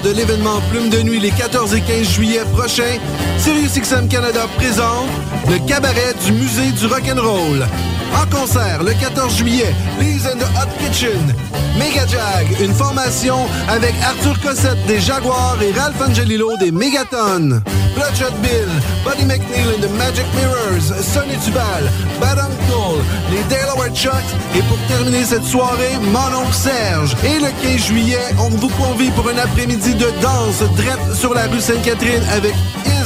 de l'événement Plume de Nuit les 14 et 15 juillet prochains, SiriusXM Canada présente le cabaret du musée du rock'n'roll. En concert le 14 juillet, Lee's and the Hot Kitchen, Mega Jag, une formation avec Arthur Cossette des Jaguars et Ralph Angelillo des Megaton. Bloodshot Bill, Buddy McNeil and the Magic Mirrors, Sonny Dubal, Bad Uncle, les Delaware Chucks et pour terminer cette soirée, mon oncle Serge. Et le 15 juillet, on vous convie pour un après-midi de danse drette sur la rue Sainte-Catherine avec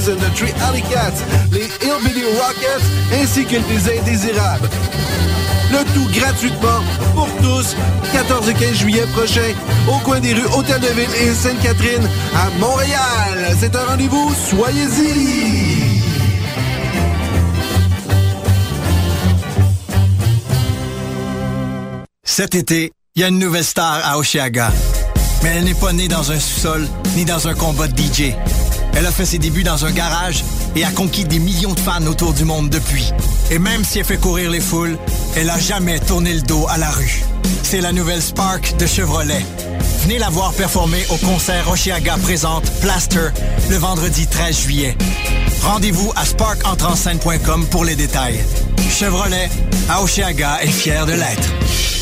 And the Cats, les Hillbilly Rockets ainsi que les Indésirables. Le tout gratuitement pour tous, 14 et 15 juillet prochain, au coin des rues Hôtel de Ville et Sainte-Catherine à Montréal. C'est un rendez-vous, soyez-y! Cet été, il y a une nouvelle star à Oshiaga. Mais elle n'est pas née dans un sous-sol ni dans un combat de DJ. Elle a fait ses débuts dans un garage et a conquis des millions de fans autour du monde depuis. Et même si elle fait courir les foules, elle a jamais tourné le dos à la rue. C'est la nouvelle Spark de Chevrolet. Venez la voir performer au concert Oshiaga présente Plaster le vendredi 13 juillet. Rendez-vous à sparkentrenscène.com pour les détails. Chevrolet, à Oshiaga est fier de l'être.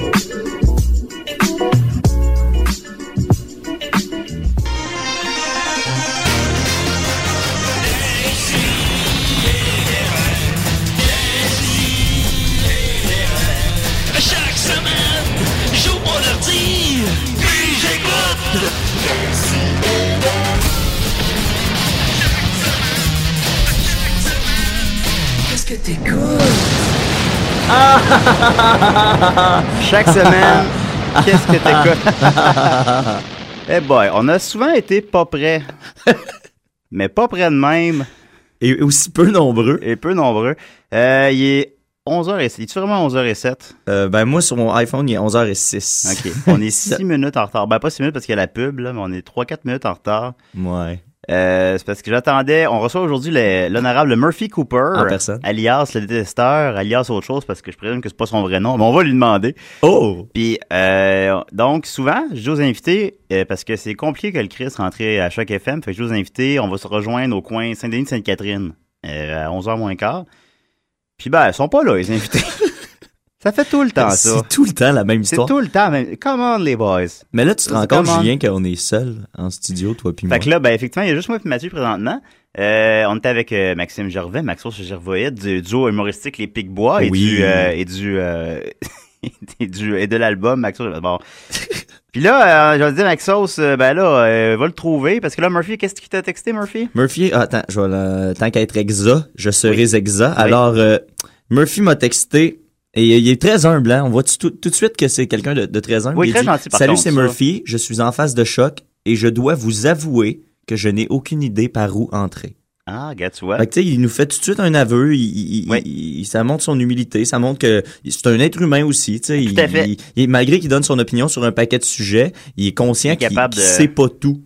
Que t'écoutes? Chaque semaine, qu'est-ce que t'écoutes? Eh boy, on a souvent été pas prêts. Mais pas près de même. Et aussi peu nombreux. Et peu nombreux. Euh, il est 11h07. Il est vraiment 11h07? Euh, ben, moi, sur mon iPhone, il est 11h06. OK. On est 6 minutes en retard. Ben, pas 6 minutes parce qu'il y a la pub, là, mais on est 3-4 minutes en retard. Ouais. Euh, c'est parce que j'attendais. On reçoit aujourd'hui le- l'honorable Murphy Cooper, En personne. alias le détesteur, alias autre chose parce que je présume que c'est pas son vrai nom, mais on va lui demander. Oh! Puis euh, donc souvent, je aux invités euh, parce que c'est compliqué que le Chris rentrer à chaque FM, fait que je dis aux invités, on va se rejoindre au coin Saint-Denis de Sainte-Catherine euh, à 11h moins quart. Puis ben, ils sont pas là les invités. ça fait tout le temps ça. C'est tout le temps la même C'est histoire. tout le temps, même. Come on les boys. Mais là, tu te C'est rends compte? Julien, qu'on est seul en studio, toi puis moi. Fait que là, ben, effectivement, il y a juste moi et Mathieu présentement. Euh, on était avec euh, Maxime Gervais, Maxos Gervoïde, du duo humoristique Les Pics-Bois et Oui. du, euh, et du, et du, et de l'album Maxos. Bon. Puis là, euh, je vais te dire, Maxos, ben là, euh, va le trouver, parce que là, Murphy, qu'est-ce qu'il t'a texté, Murphy? Murphy, ah, attends, je vais le- tant qu'à être exa, je serai exa. Alors, euh, Murphy m'a texté et il est très humble, hein. On voit tout, tout de suite que c'est quelqu'un de, de très humble. Oui, Il très dit, gentil, par Salut, c'est. Murphy. Je suis en phase de choc et je dois vous avouer que je n'ai aucune idée par où entrer. Ah, tu vois. Fait que, tu sais, il nous fait tout de suite un aveu. Il, il- Oui. il- ça montre son humilité. Ça montre que c'est un être humain aussi. Tout à fait. malgré qu'il donne son opinion sur un paquet de sujets, il est conscient qu'il de- sait pas tout.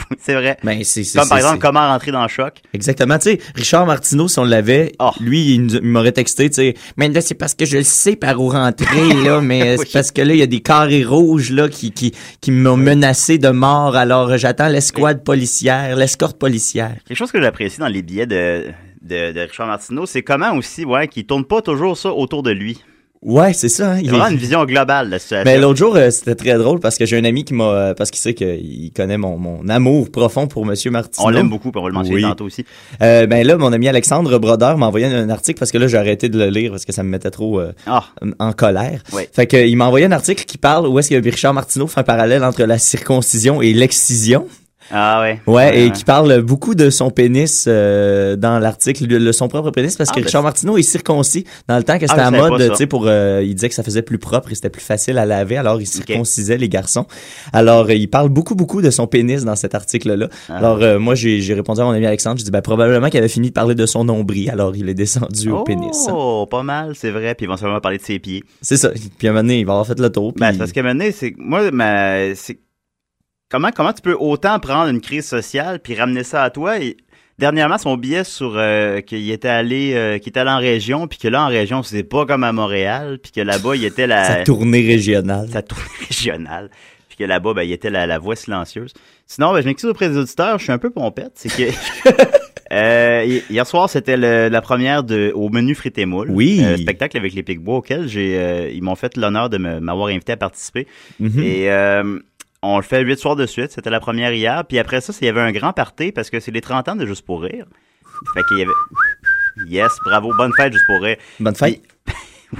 c'est vrai. Ben, c'est, Comme par exemple, comment rentrer dans le choc. Exactement. Tu sais, Richard Martineau, si on l'avait, Oh. lui, il, m'aurait texté, tu sais, mais là, c'est parce que je le sais par où rentrer, là, mais c'est parce que là, il y a des carrés rouges, là, qui, qui, qui m'ont menacé de mort, alors j'attends l'escouade policière, l'escorte policière. Quelque chose que j'apprécie dans les billets de, de, de Richard Martineau, c'est comment aussi, ouais, qu'il tourne pas toujours ça autour de lui. Ouais, c'est ça. hein, Il y a vraiment une vision globale de la situation. Ben, l'autre jour, euh, c'était très drôle parce que j'ai un ami qui m'a, euh, parce qu'il sait qu'il connaît mon, mon amour profond pour Monsieur Martineau. on l'aime beaucoup, puis on va le mentionner Oui. tantôt aussi. Euh, ben là, mon ami Alexandre Brodeur m'a envoyé un article parce que là, j'ai arrêté de le lire parce que ça me mettait trop euh, Ah, en colère. Ouais. Fait que, il m'a envoyé un article qui parle où est-ce que Richard Martineau fait un parallèle entre la circoncision et l'excision. Ah ouais. Ouais, et qui parle beaucoup de son pénis euh, dans l'article, de, son propre pénis, parce Ah, que ben, Richard Martineau est circoncis dans le temps que Ah, c'était je à mode, tu sais, pour, euh, il disait que ça faisait plus propre et c'était plus facile à laver, alors il circoncisait les garçons. Alors, euh, il parle beaucoup, beaucoup de son pénis dans cet article-là. Ah. Alors, euh, moi, j'ai j'ai répondu à mon ami Alexandre, je dis, ben, probablement qu'il avait fini de parler de son nombril, alors il est descendu au pénis. Oh, pas mal, c'est vrai. Puis éventuellement parler de ses pieds. C'est ça. Puis à un moment donné, il va avoir fait le tour. Ben, puis- c'est parce qu'à un moment donné, c'est moi, ma, c'est comment comment tu peux autant prendre une crise sociale puis ramener ça à toi? Et dernièrement son billet sur euh, qu'il était allé euh, qu'il était allé en région puis que là en région c'était pas comme à Montréal puis que là-bas il était la sa tournée régionale. sa tournée régionale puis que là-bas ben il était la, la voix silencieuse. Sinon ben je m'excuse auprès des auditeurs, je suis un peu pompette, c'est que Euh, hi- hier soir, c'était la première de au menu frites et moules. Oui. Euh, spectacle avec les Picbois auquel j'ai euh, ils m'ont fait l'honneur de m'avoir invité à participer. Mhm. Et euh, on le fait huit soirs de suite. C'était la première hier. Puis après ça, c'est- il y avait un grand party parce que c'est les 30 ans de Juste pour rire. Fait qu'il y avait... Yes, bravo. Bonne fête, Juste pour rire. Bonne fête.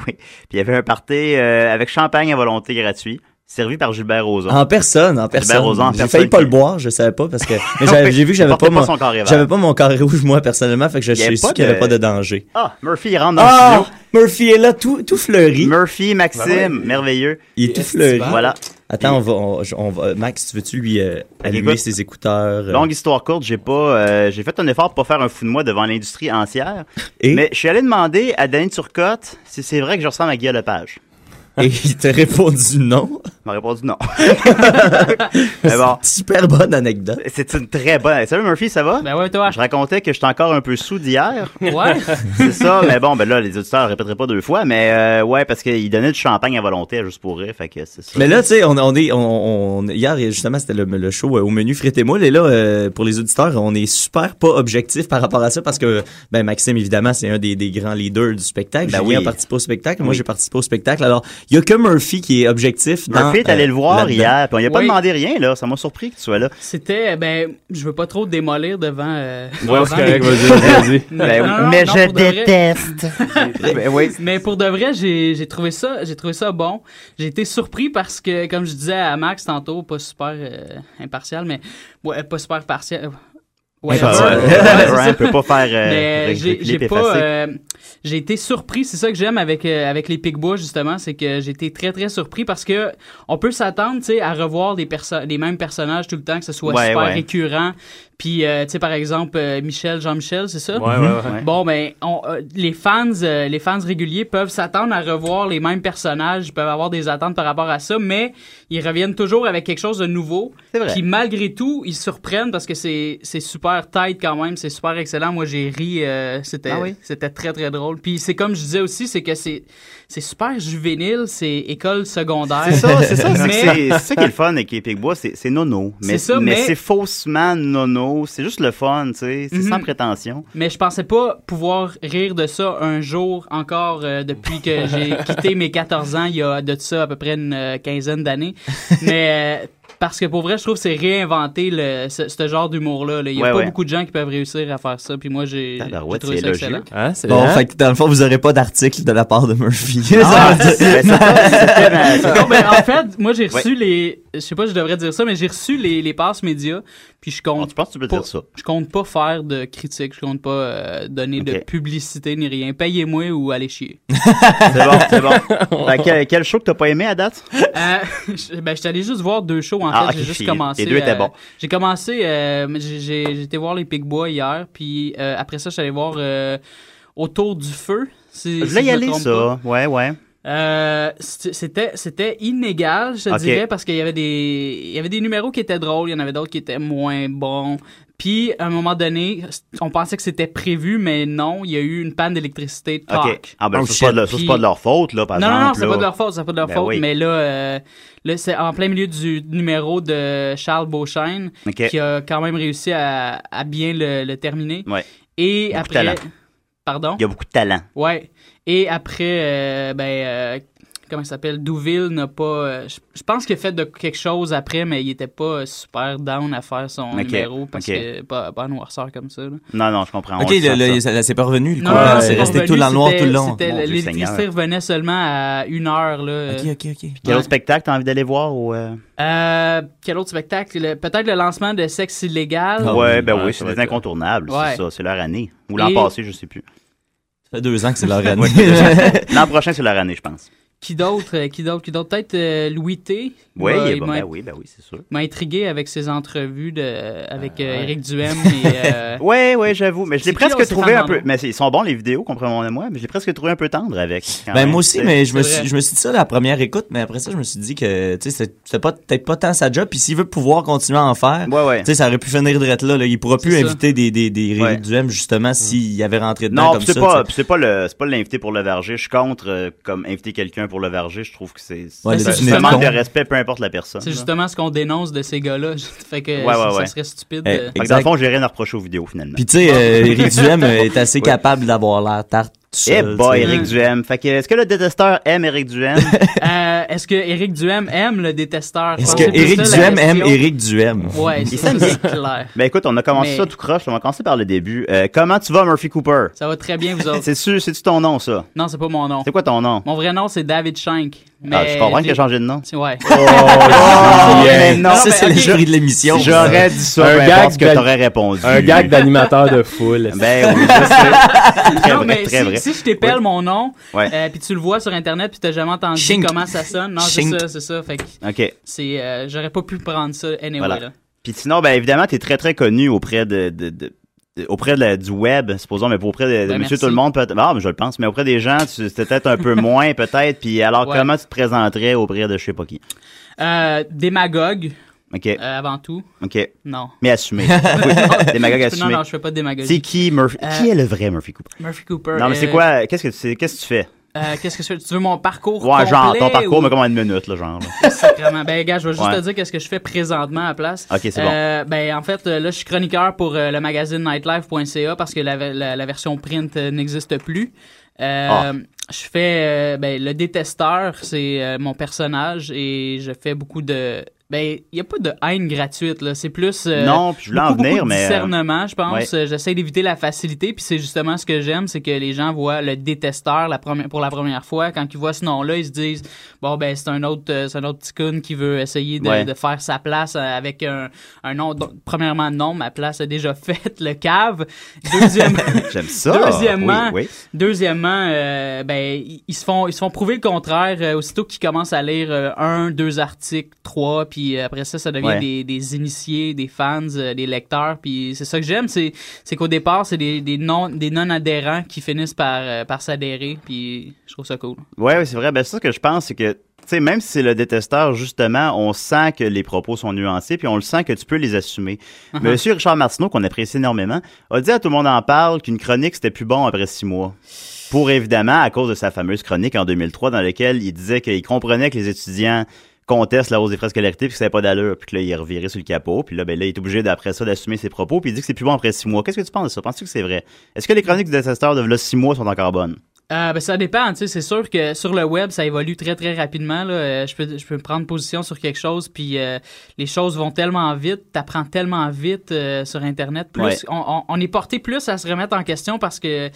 Oui. Puis il y avait un party euh, avec champagne à volonté gratuit, servi par Gilbert Rozon. En personne, en personne. Rozon en J'ai failli pas qui- le boire, je savais pas parce que j'ai vu que j'avais pas, pas mon j'avais pas mon carré rouge moi personnellement, fait que je suis sûr pas qu'il y avait pas de danger. Ah, Murphy, il rentre dans Ah, le studio. Murphy est là, tout tout fleuri. Murphy, Maxime, Ben ouais. merveilleux. Il est tout fleuri. Voilà. Attends, on va, on, on va, Max, tu veux-tu lui euh, allumer ses écouteurs euh, Longue histoire courte, j'ai pas, euh, j'ai fait un effort pour pas faire un fou de moi devant l'industrie entière. et, Mais je suis allé demander à Danny Turcotte si c'est vrai que je ressemble à Guy Lepage. Et il t'a répondu non? Il m'a répondu non. Mais bon, Super bonne anecdote. c'est une très bonne. Salut Murphy, ça va? Ben ouais, toi. Je racontais que j'étais encore un peu sous d'hier. Ouais. C'est ça, mais bon, ben là, les auditeurs ne répéteraient pas deux fois, mais euh, ouais, parce qu'il donnait du champagne à volonté juste pour rire, fait que c'est ça. Mais là, tu sais, on, on est, on, on- hier justement, c'était le, le show euh, au menu frites et moules, et là, euh, pour les auditeurs, on est super pas objectif par rapport à ça parce que, ben Maxime, évidemment, c'est un des, des grands leaders du spectacle. Ben Julien oui. a participé au spectacle, moi Oui. j'ai participé au spectacle. Alors, il y a que Murphy qui est objectif. Dans, Murphy est allé euh, le voir là-dedans. hier, puis on lui a pas Oui. demandé rien, là. Ça m'a surpris que tu sois là. C'était, ben, je veux pas trop démolir devant. Euh, Ouais, c'est correct, les- vas-y, vas-y. Non, non, non, mais non, je vrai. déteste. ben oui. Mais pour de vrai, j'ai j'ai trouvé ça, j'ai trouvé ça bon. J'ai été surpris parce que, comme je disais à Max tantôt, pas super euh, impartial, mais ouais, pas super partial. Ouais, Ça, ouais. ouais, peut pas faire euh, ré- j'ai pas euh, j'ai été surpris, c'est ça que j'aime avec euh, avec les Picbois justement, c'est que j'ai été très très surpris parce que on peut s'attendre, tu sais, à revoir des perso- les mêmes personnages tout le temps que ce soit super récurrent. Puis euh, tu sais par exemple euh, Michel Jean-Michel, c'est ça? Ouais, ouais, ouais. Bon ben on, euh, les fans euh, les fans réguliers peuvent s'attendre à revoir les mêmes personnages, ils peuvent avoir des attentes par rapport à ça, mais ils reviennent toujours avec quelque chose de nouveau. C'est vrai. Puis malgré tout, ils surprennent parce que c'est c'est super tight quand même, c'est super excellent. Moi j'ai ri, euh, c'était Ah oui? c'était très très drôle. Puis c'est comme je disais aussi, c'est que c'est c'est super juvénile, c'est école secondaire. C'est ça, c'est ça. c'est ça qui est le fun avec les Picbois, c'est nono. Mais C'est mais, mais- faussement nono. C'est juste le fun, tu sais. C'est Mhm. sans prétention. Mais je pensais pas pouvoir rire de ça un jour encore euh, depuis que j'ai quitté mes 14 ans, il y a de ça à peu près une euh, quinzaine d'années. Mais euh, parce que pour vrai, je trouve que c'est réinventer le, ce, ce genre d'humour-là. là. Il y a Ouais, pas ouais. beaucoup de gens qui peuvent réussir à faire ça. Puis moi, j'ai Tabarouette, trouvé c'est ça excellent. Hein, Bon, fait que dans le fond, vous aurez pas d'article de la part de Murphy. Ah, ben, Non, ben, en fait, moi, j'ai reçu les. Je sais pas, je devrais dire ça, mais j'ai reçu les, les passes médias. Puis je compte. tu penses que tu peux pas, dire ça? Je compte pas faire de critiques. Je compte pas euh, donner de publicité ni rien. Payez-moi ou allez chier. C'est bon, c'est bon. Que quel, quel show que t'as pas aimé à date? Euh, je- ben, allé juste voir deux shows, en Ah. J'ai juste commencé. les deux étaient euh, bons. J'ai commencé, euh, été voir les Pigbois hier, puis euh, après ça, je suis allé voir euh, Autour du feu. si- Je si voulais y aller, ça. Ouais, ouais. Euh, c'était c'était inégal, je te Ok. dirais, parce qu'il y avait des il y avait des numéros qui étaient drôles, il y en avait d'autres qui étaient moins bons. Puis à un moment donné, on pensait que c'était prévu, mais non, il y a eu une panne d'électricité de OK. Talk. Ah, ben, Oh, ça, c'est pas, Puis- pas de leur faute, là, par non, exemple. non, non, c'est là. pas de leur faute, c'est pas de leur Ben faute, oui. mais là, euh, là c'est en plein milieu du numéro de Charles Beauchesne OK. qui a quand même réussi à, à bien le, le terminer. Ouais. Et Beaucoup de après, talent. pardon? Il y a beaucoup de talent. Ouais. Et après, euh, ben, euh, comment ça s'appelle, Douville n'a pas. euh, je je pense qu'il a fait de quelque chose après, mais il était pas super down à faire son Ok, numéro parce que pas, pas noirceur comme ça. là. Non, non, je comprends. Ok, c'est pas revenu, le Non, c'est c'est resté revenu, tout dans le noir tout le long. L'électricité revenait seulement à une heure. Là. Ok, ok, ok. Quel autre spectacle t'as envie d'aller voir au. euh? Euh, quel autre spectacle? Le- Peut-être le lancement de Sexe illégal. Ah ouais, oui, ben ouais, oui, c'est des incontournables, Ouais. c'est ça, c'est leur année. Ou l'an Et- passé, je sais plus. Ça fait deux ans que c'est leur année. L'an prochain, c'est leur année, je pense. Qui d'autre euh, Qui d'autre Qui d'autre? Peut-être euh, Louis T. Oui, Il ben, il m'a- ben oui, ben oui, c'est sûr. m'a intrigué avec ses entrevues de, avec euh, ouais. Éric Duhem et euh, Ouais, ouais, j'avoue. Mais je l'ai presque trouvé un peu. Mais ils sont bons, les vidéos, comprenez-moi, mais je l'ai presque trouvé un peu tendre avec. Ben même, moi aussi, mais je me suis, je me suis dit ça la première écoute, mais après ça, je me suis dit que, tu sais, c'est- c'était pas, peut-être pas tant sa job, puis s'il veut pouvoir continuer à en faire, Ouais, ouais. tu sais, ça aurait pu finir de là, là. Il pourra plus ça. inviter des, des, des Ouais. Éric Duhem, justement, s'il avait rentré dedans Non, comme c'est ça. pas, c'est pas le, c'est pas l'inviter pour le verger. Je suis contre euh, comme inviter quelqu'un pour le verger. Je trouve que c'est, Ouais, un de manque de respect, peu importe la personne. c'est justement ce qu'on dénonce de ces gars-là. fait que Ouais, ouais, ça, ouais. serait stupide. Eh, de- que dans le fond, j'ai rien à reprocher aux vidéos finalement. Puis tu sais, euh, Éric Duhem euh, est assez capable d'avoir l'air tarte Eh seul. boy. Eric Duhem. Fait que, est-ce que le détesteur aime Eric Duhem? Euh, Est-ce que Éric Duhem aime le détesteur? Est-ce que la Duhem aime. Éric Duhem? Ouais, c'est ça, s'aime c'est clair. ben écoute, on a commencé Mais- ça tout croche. On va commencer par le début. Euh, comment tu vas, Murphy Cooper? Ça va très bien, vous autres. C'est sûr, c'est-tu ton nom, ça? Non, c'est pas mon nom. C'est quoi ton nom? Mon vrai nom, c'est David Shank. Mais Ah, je comprends qu'il a changé de nom. Ouais. Oh, mais non, ça, mais c'est le jury de l'émission. J'aurais dit ça, Un gag que t'aurais répondu. Un gag d'animateur de foule. Ben oui, je sais. Très non, vrai, mais très si, vrai. si je t'épelle mon nom, Ouais. euh, puis tu le vois sur Internet, puis t'as jamais entendu Shink. comment ça sonne, non, c'est ça, c'est ça. Fait que OK. c'est, euh, j'aurais pas pu prendre ça anyway, Voilà. là. Puis sinon, ben évidemment, t'es très très connu auprès de, de, de- de- auprès de la- du web, supposons, mais auprès de, Ben, Monsieur. Tout le Monde, peut-être. Ah, mais je le pense, mais auprès des gens, c'était peut-être un peu moins, peut-être. Puis alors, Ouais. comment tu te présenterais auprès de je sais pas qui? Euh, démagogue, Ok, euh, avant tout. ok, Non. mais assumé. oui, démagogue Non, assumé. non, je fais pas de C'est démagogie. qui Murphy? Euh, Qui est le vrai Murphy Cooper? Murphy Cooper. Non, mais c'est euh, quoi? Qu'est-ce que tu Qu'est-ce que tu fais? Euh, qu'est-ce que? Tu veux? Mon parcours Ouais, genre ton parcours, ou- mais comme en une minute, là, genre. là. Sacrément. Ben, gars, je vais juste Ouais. te dire qu'est-ce que je fais présentement à la place. Ok, c'est bon. Euh, ben, en fait, euh, là, je suis chroniqueur pour euh, le magazine nightlife.ca parce que la, la- la version print n'existe plus. Euh, Ah. Je fais, ben, le détesteur, c'est euh, mon personnage et je fais beaucoup de, ben, il y a pas de haine gratuite là. C'est plus euh, Non, puis je voulais en beaucoup, venir, beaucoup de mais, euh, discernement, je pense. ouais. Euh, J'essaie d'éviter la facilité, puis c'est justement ce que j'aime, c'est que les gens voient le détesteur la première, pour la première fois. Quand ils voient ce nom-là, ils se disent bon ben c'est un autre, euh, c'est un autre petit coon qui veut essayer de, Ouais. de faire sa place avec un, un nom. donc, premièrement, non, ma place est déjà faite, le cave. Deuxièmement, J'aime ça. Deuxièmement, Oui, oui. Deuxièmement, euh, ben ils se font ils se font prouver le contraire aussitôt qu'ils commencent à lire un, deux articles, trois, puis euh, après ça ça devient Ouais. des, des initiés, des fans, euh, des lecteurs, puis c'est ça que j'aime, c'est c'est qu'au départ c'est des, des non des adhérents qui finissent par euh, par s'adhérer, puis je trouve ça cool. Ouais, c'est vrai. Ben, c'est ça que je pense, c'est que, même si c'est le détesteur, justement, on sent que les propos sont nuancés, puis on le sent que tu peux les assumer. Uh-huh. Monsieur Richard Martineau, qu'on apprécie énormément, a dit à Tout le monde en parle qu'une chronique, c'était plus bon après six mois. Pour, évidemment, à cause de sa fameuse chronique en 2003, dans laquelle il disait qu'il comprenait que les étudiants contestent la hausse des frais scolarité puis que ça n'avait pas d'allure puis que là il est reviré sur le capot puis là ben là il est obligé d'après ça d'assumer ses propos puis il dit que c'est plus bon après six mois qu'est-ce que tu penses de ça? Penses-tu que c'est vrai? Est-ce que les chroniques du détesteur de là six mois sont encore bonnes? Euh, ben, ça dépend, tu sais, c'est sûr que sur le web, ça évolue très très rapidement. Là. Euh, je peux je peux prendre position sur quelque chose, puis euh, les choses vont tellement vite, t'apprends tellement vite sur Internet. Plus Ouais. on, on- on est porté plus à se remettre en question parce que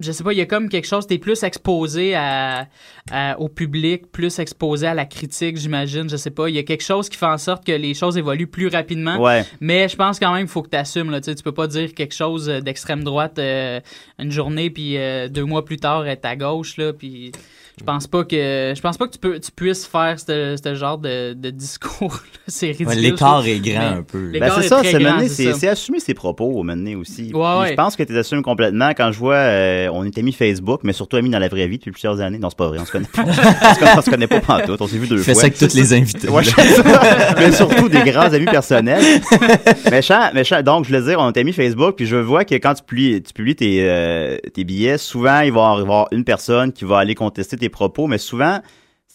je sais pas, il y a comme quelque chose, t'es plus exposé à, à- au public, plus exposé à la critique, j'imagine. Je sais pas, il y a quelque chose qui fait en sorte que les choses évoluent plus rapidement. ouais Mais je pense quand même qu'il faut que tu assumes. Là, tu sais, tu peux pas dire quelque chose euh, d'extrême droite euh, une journée, puis euh, deux mois plus tard, être à gauche. Là, puis Je pense pas que je pense pas que tu peux tu puisses faire ce ce genre de, de discours. c'est ridicule. Ouais, l'écart est grand Mais un peu. Ben, c'est est ça, c'est assumer ses propos au mener aussi. Ouais, ouais. Je pense que tu assumes complètement quand je vois, euh, on est amis Facebook, mais surtout amis dans la vraie vie depuis plusieurs années. Non, c'est pas vrai, on se connaît pas. on, se connaît, pas pantoute, on s'est vu deux Fais fois. ça avec tous les invités. Fais mais surtout des grands amis personnels. méchant, méchant. Donc, je voulais dire, on est amis Facebook, puis je vois que quand tu publies, tu publies tes, euh, tes billets, souvent, il va y avoir une personne qui va aller contester tes propos, mais souvent,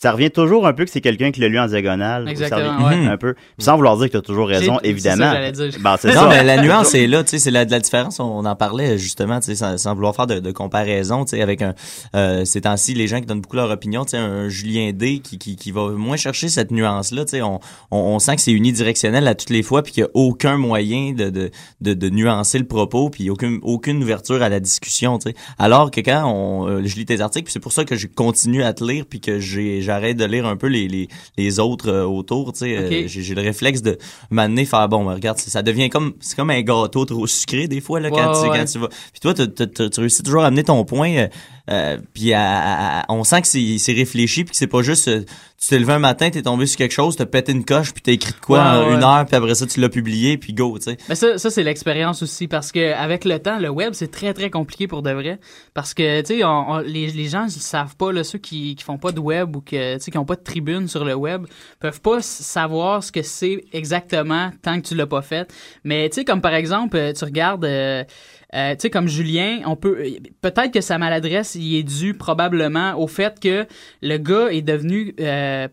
ça revient toujours un peu que c'est quelqu'un qui l'a lu en diagonale. ou ça Exactement, revient ouais. Un peu. Puis sans vouloir dire que tu as toujours raison, évidemment. ça que j'allais dire. Ben, c'est non, ça. mais la nuance est là, tu sais, c'est la, de la différence. On en parlait justement, tu sais, sans, sans vouloir faire de, de comparaison, tu sais, avec un, euh, ces temps-ci, les gens qui donnent beaucoup leur opinion, tu sais, un Julien D qui, qui, qui va moins chercher cette nuance-là, tu sais, on, on, on sent que c'est unidirectionnel à toutes les fois, puis qu'il n'y a aucun moyen de, de, de, de nuancer le propos, puis aucune, aucune ouverture à la discussion, tu sais. Alors que quand on, euh, je lis tes articles, puis c'est pour ça que je continue à te lire, puis que j'ai, j'arrête de lire un peu les, les, les autres euh, autour, tu sais. Euh, j'ai, le réflexe de m'amener faire bon, ben, regarde, ça devient comme, c'est comme un gâteau trop sucré des fois là quand, Ouais, tu, quand tu vas. Puis toi, tu, tu- tu- tu réussis toujours à amener ton point. Euh, puis on sent que c'est, réfléchi, puis que c'est pas juste, euh, tu t'es levé un matin, t'es tombé sur quelque chose, t'as pété une coche, puis t'as écrit de quoi Ouais, en ouais. une heure, puis après ça tu l'as publié, puis go, tu sais. Mais ça, ça c'est l'expérience aussi parce que avec le temps, le web c'est très très compliqué pour de vrai parce que tu sais, les, les gens ils savent pas là, ceux qui, qui font pas de web ou que tu sais qui ont pas de tribune sur le web peuvent pas savoir ce que c'est exactement tant que tu l'as pas fait. Mais tu sais comme par exemple, euh, tu regardes. euh, euh, tu sais, comme Julien, on peut peut-être que sa maladresse il est due probablement au fait que le gars est devenu euh,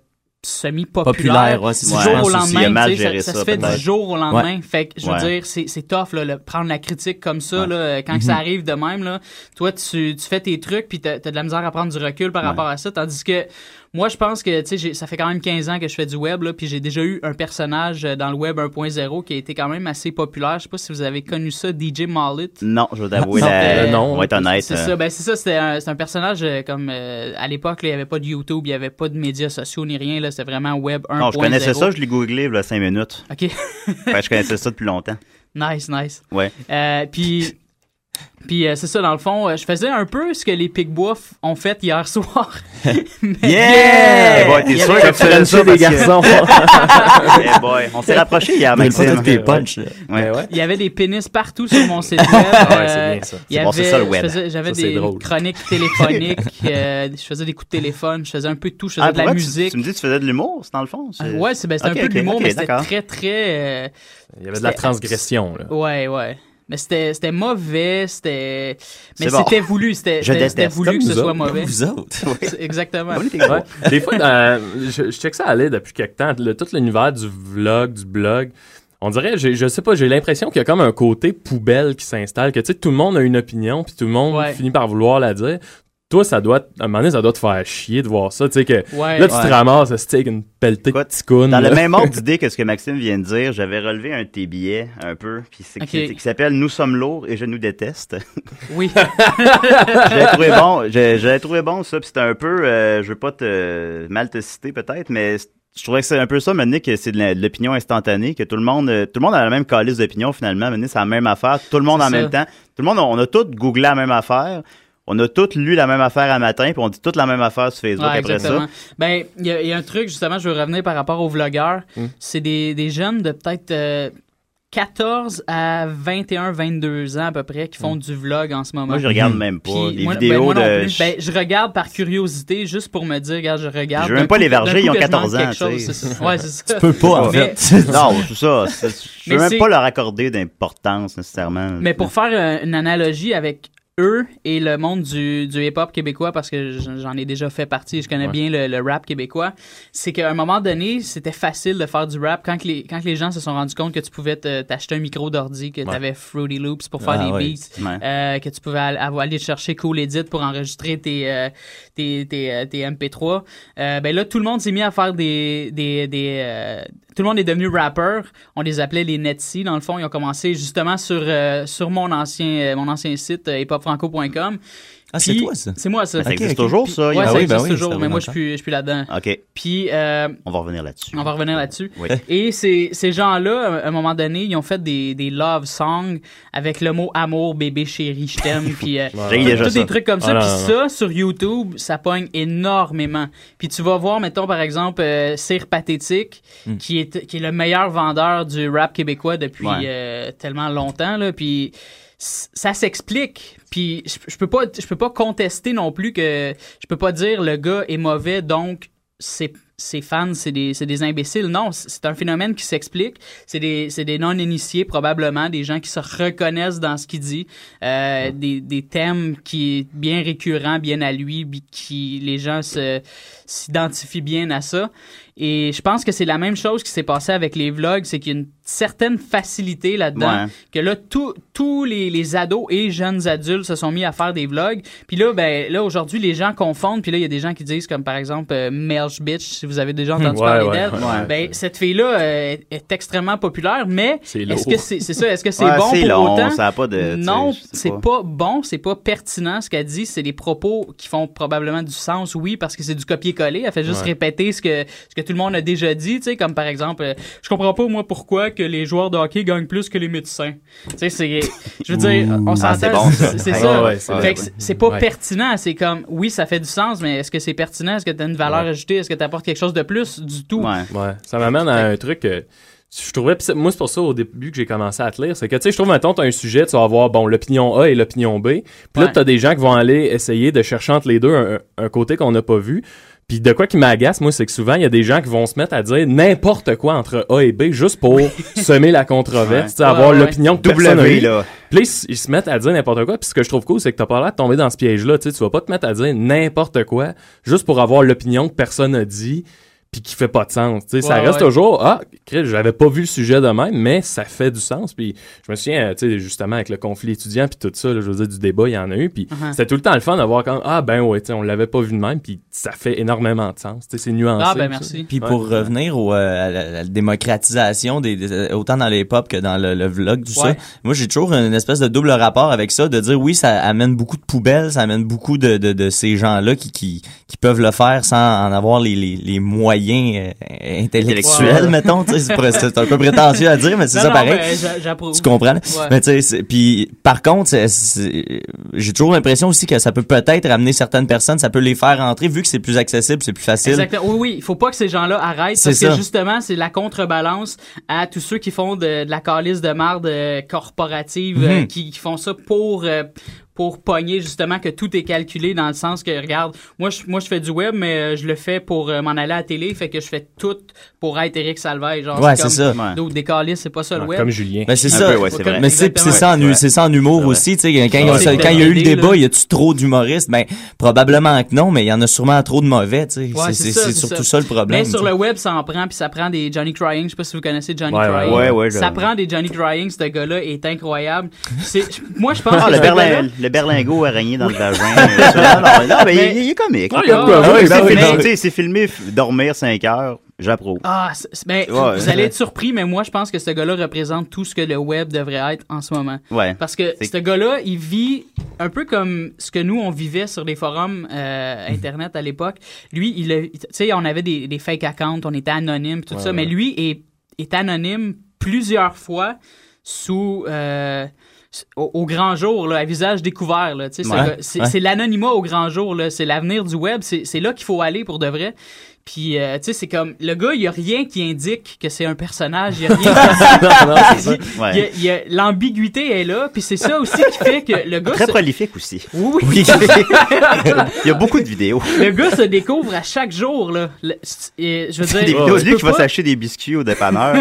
semi-populaire ouais, du jour au lendemain. Ça, ça ça, se fait du jour au lendemain. Ouais. Fait que je veux dire, c'est c'est tough là, le- prendre la critique comme ça là, quand ça arrive de même là. Toi, tu, tu fais tes trucs puis t'as as de la misère à prendre du recul par rapport à ça, tandis que moi, je pense que tu sais, ça fait quand même 15 ans que je fais du web là, puis j'ai déjà eu un personnage euh, dans le web 1.0 qui a été quand même assez populaire. Je sais pas si vous avez connu ça, DJ Mallet. Non, je vais t'avouer, Non, la- euh, non. on va être honnête. C'est euh, ça, ben c'est ça, c'était un, c'est un personnage comme euh, à l'époque, là, il n'y avait pas de YouTube, il n'y avait pas de médias sociaux ni rien, là, c'était vraiment web 1.0. Non, je connaissais ça, je l'ai googlé il y a 5 minutes. OK. Que je connaissais ça depuis longtemps. nice, nice. Ouais. Euh, puis, puis euh, c'est ça, dans le fond, euh, je faisais un peu ce que les Picbois f- ont fait hier soir. Mais- Yeah! Boy, t'es Il y sûr avait- que tu faisais ça que- garçons. Eh boy, on s'est rapprochés hier, Maxime. tes punch. Ouais. Ben ouais. Il y avait des pénis partout sur mon site web. Ouais, c'est Euh, bien ça. il y C'est bon, c'est avait- ça, le web. J'avais des drôle. chroniques téléphoniques, euh, je faisais des coups de téléphone, je faisais un peu de tout, je faisais Ah, de la tu- musique. Tu, me dis que tu faisais de l'humour, c'est dans le fond? Ah, ouais, c'est ben, c'était Ok, un peu de l'humour, mais c'était très, très... Il y avait de la transgression, là. Ouais, ouais. Mais c'était c'était mauvais, c'était... Mais bon. c'était voulu, c'était voulu Comme que ce soit mauvais. Vous autres. Exactement. Ouais. Des fois, dans- je, je check ça aller depuis quelque temps. Le, tout l'univers du vlog, du blog. On dirait, je sais pas, j'ai l'impression qu'il y a comme un côté poubelle qui s'installe, que tu sais, tout le monde a une opinion, puis tout le monde Ouais. finit par vouloir la dire. Toi, ça doit, te- à un moment donné, ça doit te faire chier de voir ça, tu sais, que Ouais. là, tu Ouais. te ramasses, tu sais, avec une pelletée de Dans là. le même ordre d'idée que ce que Maxime vient de dire, j'avais relevé un de tes billets un peu, puis c'est Ok. qui, qui s'appelle Nous sommes lourds et je nous déteste. Oui. J'avais trouvé bon, j'ai- j'avais trouvé bon ça, puis c'était un peu, euh, je veux pas te mal te citer peut-être, mais je trouvais que c'est un peu ça, maintenant que c'est de l'opinion instantanée, que tout le monde, euh, tout le monde a la même calice d'opinion finalement, maintenant c'est la même affaire, tout le monde C'est en ça. même temps, tout le monde, on a tous googlé la même affaire, on a tous lu la même affaire à matin, puis on dit toute la même affaire sur Facebook Ouais, après exactement. ça. Ben, il y, a- il y a un truc, justement, je veux revenir par rapport aux vlogueurs. Hmm. C'est des, des jeunes de peut-être euh, 14 à 21, 22 ans à peu près qui font du vlog en ce moment. Hmm. Moi je regarde même pas moi, ben, vidéos moi non de. plus. Ben, je regarde par curiosité, juste pour me dire, regarde, je regarde. Je veux même pas coup- les verger, ils ont que je manque 14 ans, chose, sais. c'est ça. Ouais, c'est ça. Tu peux pas, en Mais- fait. non, c'est ça. c'est- Je veux même c'est- pas leur accorder d'importance nécessairement. Mais pour faire euh, une analogie avec eux et le monde du, du hip-hop québécois, parce que j'en ai déjà fait partie, je connais Ouais. bien le, le rap québécois, c'est qu'à un moment donné, c'était facile de faire du rap quand que les, quand que les gens se sont rendus compte que tu pouvais te- t'acheter un micro d'ordi, que tu avais Fruity Loops pour faire Ah, des ouais. beats, Ouais. euh, que tu pouvais aller, aller chercher Cool Edit pour enregistrer tes, euh, tes, tes, euh, tes MP3. Euh, ben là, tout le monde s'est mis à faire des... des, des tout le monde est devenu rappeur. On les appelait les Netsy, dans le fond. Ils ont commencé justement sur, sur mon ancien, mon ancien site, euh, hiphopfranco.com. Ah, c'est toi, ça? C'est moi, ça. Ça existe toujours, ça? il y Ouais, a- ça oui, existe ben oui, toujours, ça mais moi, je suis plus, je suis plus là-dedans. OK. Puis, euh, On va revenir là-dessus. on va revenir là-dessus. Oui. Et ces, ces gens-là, à un moment donné, ils ont fait des, des love songs avec le mot amour, bébé, chéri, je t'aime, puis euh, ça. des trucs comme ça. Ah, non, puis non, ça, sur YouTube, ça pogne énormément. Puis tu vas voir, mettons, par exemple, euh, Cire Pathétique, Hmm. qui, est, qui est le meilleur vendeur du rap québécois depuis Ouais. euh, tellement longtemps, là, puis ça s'explique. Puis je, peux pas je peux pas contester non plus que je peux pas dire le gars est mauvais donc ses, ses fans c'est des, c'est des imbéciles. Non, c'est un phénomène qui s'explique. C'est des, des non-initiés probablement, des gens qui se reconnaissent dans ce qu'il dit, euh, des, des thèmes qui bien récurrents, bien à lui, qui les gens se s'identifient bien à ça. Et je pense que c'est la même chose qui s'est passé avec les vlogs, c'est qu'il y a une certaine facilité là-dedans Ouais. que là tous les, les ados et jeunes adultes se sont mis à faire des vlogs. Puis là ben là aujourd'hui les gens confondent puis là il y a des gens qui disent comme par exemple euh, Melch Bitch si vous avez déjà entendu Ouais, parler ouais, d'elle. ben cette fille là est, est extrêmement populaire mais est-ce que c'est c'est ça est-ce que c'est bon pour long, autant? ça pas de- non c'est pas. pas bon c'est pas pertinent. Ce qu'elle dit c'est des propos qui font probablement du sens oui parce que c'est du copier-coller elle fait juste Ouais. répéter ce que ce que tout le monde a déjà dit tu sais comme par exemple euh, je comprends pas moi pourquoi que les joueurs de hockey gagnent plus que les médecins tu sais c'est je veux dire on Ah, s'entend c'est bon, ça. c'est ça ouais, c'est pas Ouais. pertinent c'est comme oui ça fait du sens mais est-ce que c'est pertinent? Est-ce que tu as une valeur Ouais. ajoutée? Est-ce que tu apportes quelque chose de plus du tout? Ouais. Ouais, ça m'amène à un truc que je trouvais, pis c'est- moi c'est pour ça au début que j'ai commencé à te lire, c'est que tu sais, je trouve, mettons, t'as un sujet, tu vas avoir, bon, l'opinion A et l'opinion B, puis là, Ouais. t'as des gens qui vont aller essayer de chercher entre les deux un, un côté qu'on n'a pas vu, puis de quoi qui m'agace, moi, c'est que souvent, il y a des gens qui vont se mettre à dire n'importe quoi entre A et B juste pour semer la controverse, Ouais. avoir Ouais, l'opinion que personne W, là. Puis ils, se mettent à dire n'importe quoi. Puis ce que je trouve cool, c'est que t'as pas l'air de tomber dans ce piège-là. Tu vas pas te mettre à dire n'importe quoi juste pour avoir l'opinion que personne n'a dit puis qui fait pas de sens. Tu sais, ça Ouais, reste ouais. toujours ah, Chris, j'avais pas vu le sujet de même, mais ça fait du sens. Puis je me souviens, tu sais, justement avec le conflit étudiant puis tout ça, là, je veux dire du débat, il y en a eu. Puis Uh-huh. c'était tout le temps le fun de voir quand ah ben ouais, tu sais, on l'avait pas vu de même. Puis ça fait énormément de sens. Tu sais, c'est nuancé. ah ben merci Puis Ouais. pour revenir au, euh, à la, à la démocratisation, des, des- autant dans les pop que dans le, le vlog, tout ça, Ouais. moi j'ai toujours une espèce de double rapport avec ça, de dire oui, ça amène beaucoup de poubelles, ça amène beaucoup de, de, de ces gens-là qui, qui, qui peuvent le faire sans en avoir les, les, les moyens euh, intellectuels, Ouais. mettons. C'est un peu prétentieux à dire, mais c'est ça non, pareil. ben, Tu comprends? Ouais. Mais puis par contre, j'ai toujours l'impression aussi que ça peut peut-être amener certaines personnes, ça peut les faire rentrer vu que c'est plus accessible, c'est plus facile. Exactement. Oui, oui. Il faut pas que ces gens-là arrêtent C'est parce ça. que justement, c'est la contrebalance à tous ceux qui font de, de la calice de marde euh, corporative, euh, Mhm. qui, qui font ça pour euh, pour pogner justement que tout est calculé dans le sens que regarde, moi je moi je fais du web mais euh, je le fais pour euh, m'en aller à la télé, fait que je fais tout pour être Eric Salvaille, genre Ouais, c'est ça. D'autres des calices, c'est pas ça le Ouais, web. Comme Julien. Ben c'est Un ça. peu, ouais, c'est vrai. Mais c'est ça en Ouais. c'est ça en humour aussi, tu sais quand il y a- Ouais. quand il y a eu le débat, là. y a-tu trop d'humoristes? Ben probablement que non, mais il y en a sûrement trop de mauvais, tu sais. Ouais, C'est- c'est c'est ça, c'est c'est surtout ça. ça le problème. Mais sur le web, ça en prend, puis ça prend des Johnny Crying. Je sais pas si vous connaissez Johnny Ouais, ouais, Crying. ça prend des Johnny Crying. Ce gars-là est incroyable. C'est, moi, je pense Ah, que le, berlingot araigné dans le vagin. euh, ça, non, non, non, mais il, Mais- il est comique. Il a Ah, c'est ben filmé, ben dormir 5 heures, j'approuve. Ah, ben, Ouais. vous allez être surpris, mais moi, je pense que ce gars-là représente tout ce que le web devrait être en ce moment. Ouais. Parce que ce gars-là, il vit un peu comme ce que nous, on vivait sur les forums euh, Internet à l'époque. Lui, il a- tu sais, on avait des, des fake accounts, on était anonyme, tout Ouais, ça, ouais. mais lui est, est anonyme plusieurs fois sous... euh, au, au grand jour, là, à visage découvert. Ouais, c'est ouais. l'anonymat au grand jour. là. C'est l'avenir du web. C'est c'est là qu'il faut aller pour de vrai. Puis, euh, tu sais, c'est comme... Le gars, il y a rien qui indique que c'est un personnage. Il y a rien qui a- L'ambiguïté est là, puis c'est ça aussi qui fait que le gars... Très se- prolifique aussi. Oui, oui. Il y a beaucoup de vidéos. le gars se découvre à chaque jour, là. Le- c'est- et je veux dire... Des vidéos lui qui va s'acheter des biscuits au dépanneur.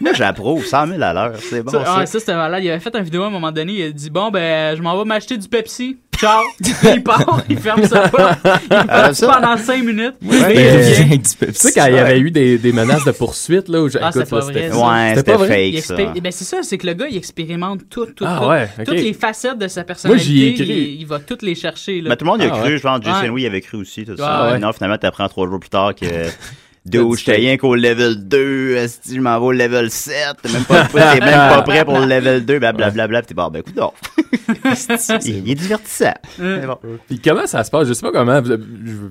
Moi, j'approuve. 100 000 à l'heure. C'est bon, ça, ça. ah, ça, c'était malade. Il avait fait une vidéo à un moment donné. Il a dit Bon, ben, je m'en vais m'acheter du Pepsi. Ciao. il part, il ferme sa porte. Il ça- pendant 5 minutes. Ouais, ben, Tu sais, quand il y avait eu des, des menaces de poursuite, là, où j'ai- Ah, écoute, là, c'était-. Ouais, C'était c'était pas vrai? fake, ça. Ben, c'est ça, c'est que le gars, il expérimente tout, tout, Ah tout. ouais, ok. Toutes les facettes de sa personnalité, j'y ai cru. il, il va toutes les chercher. Là. Mais tout le monde y a Ah, cru, ouais. je pense, Jason Ouais. Louis avait cru aussi, tout ça. ouais. Non, finalement, t'apprends trois jours plus tard que Dude, j'étais rien qu'au level 2, esti, je m'en vais au level 7, t'es même pas, t'es même pas prêt pour le level 2, blablabla, pis t'es bon, ben écoute donc. il, il est divertissant. Mais bon. Puis comment ça se passe? Je sais pas comment,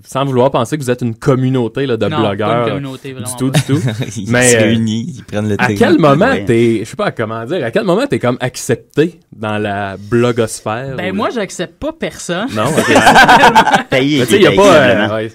sans vouloir penser que vous êtes une communauté là, de Non, pas blogueurs. une euh, communauté, vraiment Du tout, du tout. Ils Mais, se euh, réunissent, ils prennent le À thé. quel moment t'es, je sais pas comment dire, à quel moment t'es comme accepté dans la blogosphère? Ben ou- moi, j'accepte pas personne. Non, ok. Payé, Mais tu sais, y a pas, euh, ouais.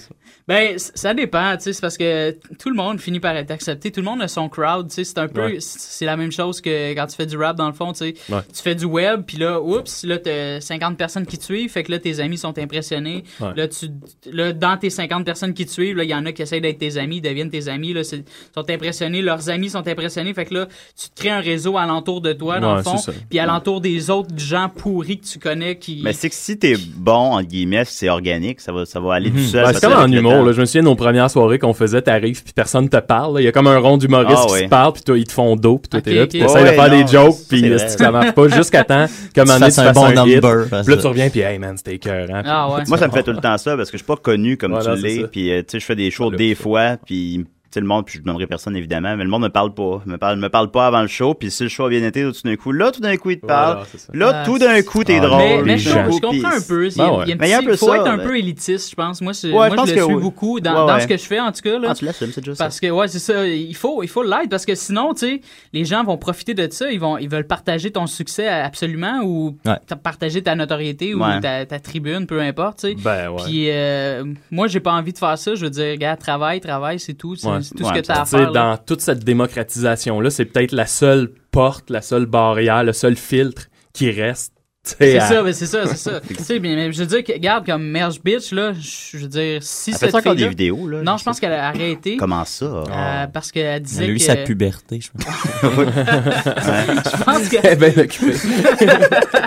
Ben, ça dépend, tu sais, c'est parce que tout le monde finit par être accepté, tout le monde a son crowd, tu sais, c'est un peu, Ouais. c'est la même chose que quand tu fais du rap dans le fond, tu sais, Ouais. tu fais du web, puis là, oups, là t'as 50 personnes qui te suivent, fait que là tes amis sont impressionnés, Ouais. là tu, là dans tes 50 personnes qui te suivent, là il y en a qui essayent d'être tes amis, ils deviennent tes amis, là c'est- sont impressionnés, leurs amis sont impressionnés, fait que là tu te crées un réseau alentour de toi dans Ouais, le fond, puis alentour des autres gens pourris que tu connais qui. Mais c'est que si t'es bon, entre guillemets, c'est organique, ça va, ça va aller tout seul. Ben, c'est comme en humour, là. Je me souviens de nos premières soirées qu'on faisait, t'arrives puis personne te parle. là. Il y a comme un rond d'humoristes Ah qui ouais. se parlent puis toi, ils te font dos puis toi Ok, t'es là ok. puis t'essayes de Ouais, faire non, des jokes c'est puis vrai. euh, ça marche pas jusqu'à temps qu'à un moment donné tu fasses un fasses bon un hit. number, Puis là que- tu reviens puis hey man c'était écœurant. Ah ouais. Moi, ça me fait tout le temps ça parce que je suis pas connu comme Voilà, tu c'est l'es. ça. Puis, euh, tu sais, je fais des shows des fois, puis tu le monde, puis je nommerai personne évidemment, mais le monde me parle pas. Me parle, me parle pas avant le show, puis si le show a bien été, tout d'un coup, là, tout d'un coup, il te parle. Voilà. Là, Ah, tout d'un coup, t'es Ah, drôle. Mais, je, comprends un peu. Il y a, Ben ouais. il y a un Mais il y a un petit- peu faut ça, être un peu élitiste, je pense. Moi, Ouais, moi je je, pense le que suis oui. beaucoup dans, Ouais, dans ce que je fais, en tout cas. Là, Ah, tu l'assumes, c'est ça. parce que, ouais, c'est ça. Il faut, il faut l'être parce que sinon, tu sais, les gens vont profiter de ça. Ils, vont, ils veulent partager ton succès absolument ou partager ta notoriété ou Ouais. ta, ta tribune, peu importe, tu sais. Ben. Puis, euh, moi, j'ai pas envie de faire ça. Je veux dire, regarde, travaille, travaille, c'est tout. Tout Ouais, ce que tu as à faire. dans toute cette démocratisation-là, c'est peut-être la seule porte, la seule barrière, le seul filtre qui reste. C'est à- ça, mais c'est ça, c'est ça. tu sais, mais, mais je veux dire, que, regarde, comme Merge Bitch, là, je veux dire, si Elle cette fait encore des vidéos, là? Non, je pense qu'elle a arrêté. Comment ça? Euh, parce qu'elle disait Elle a eu que... sa puberté, je pense. je pense que... Elle est bien occupée.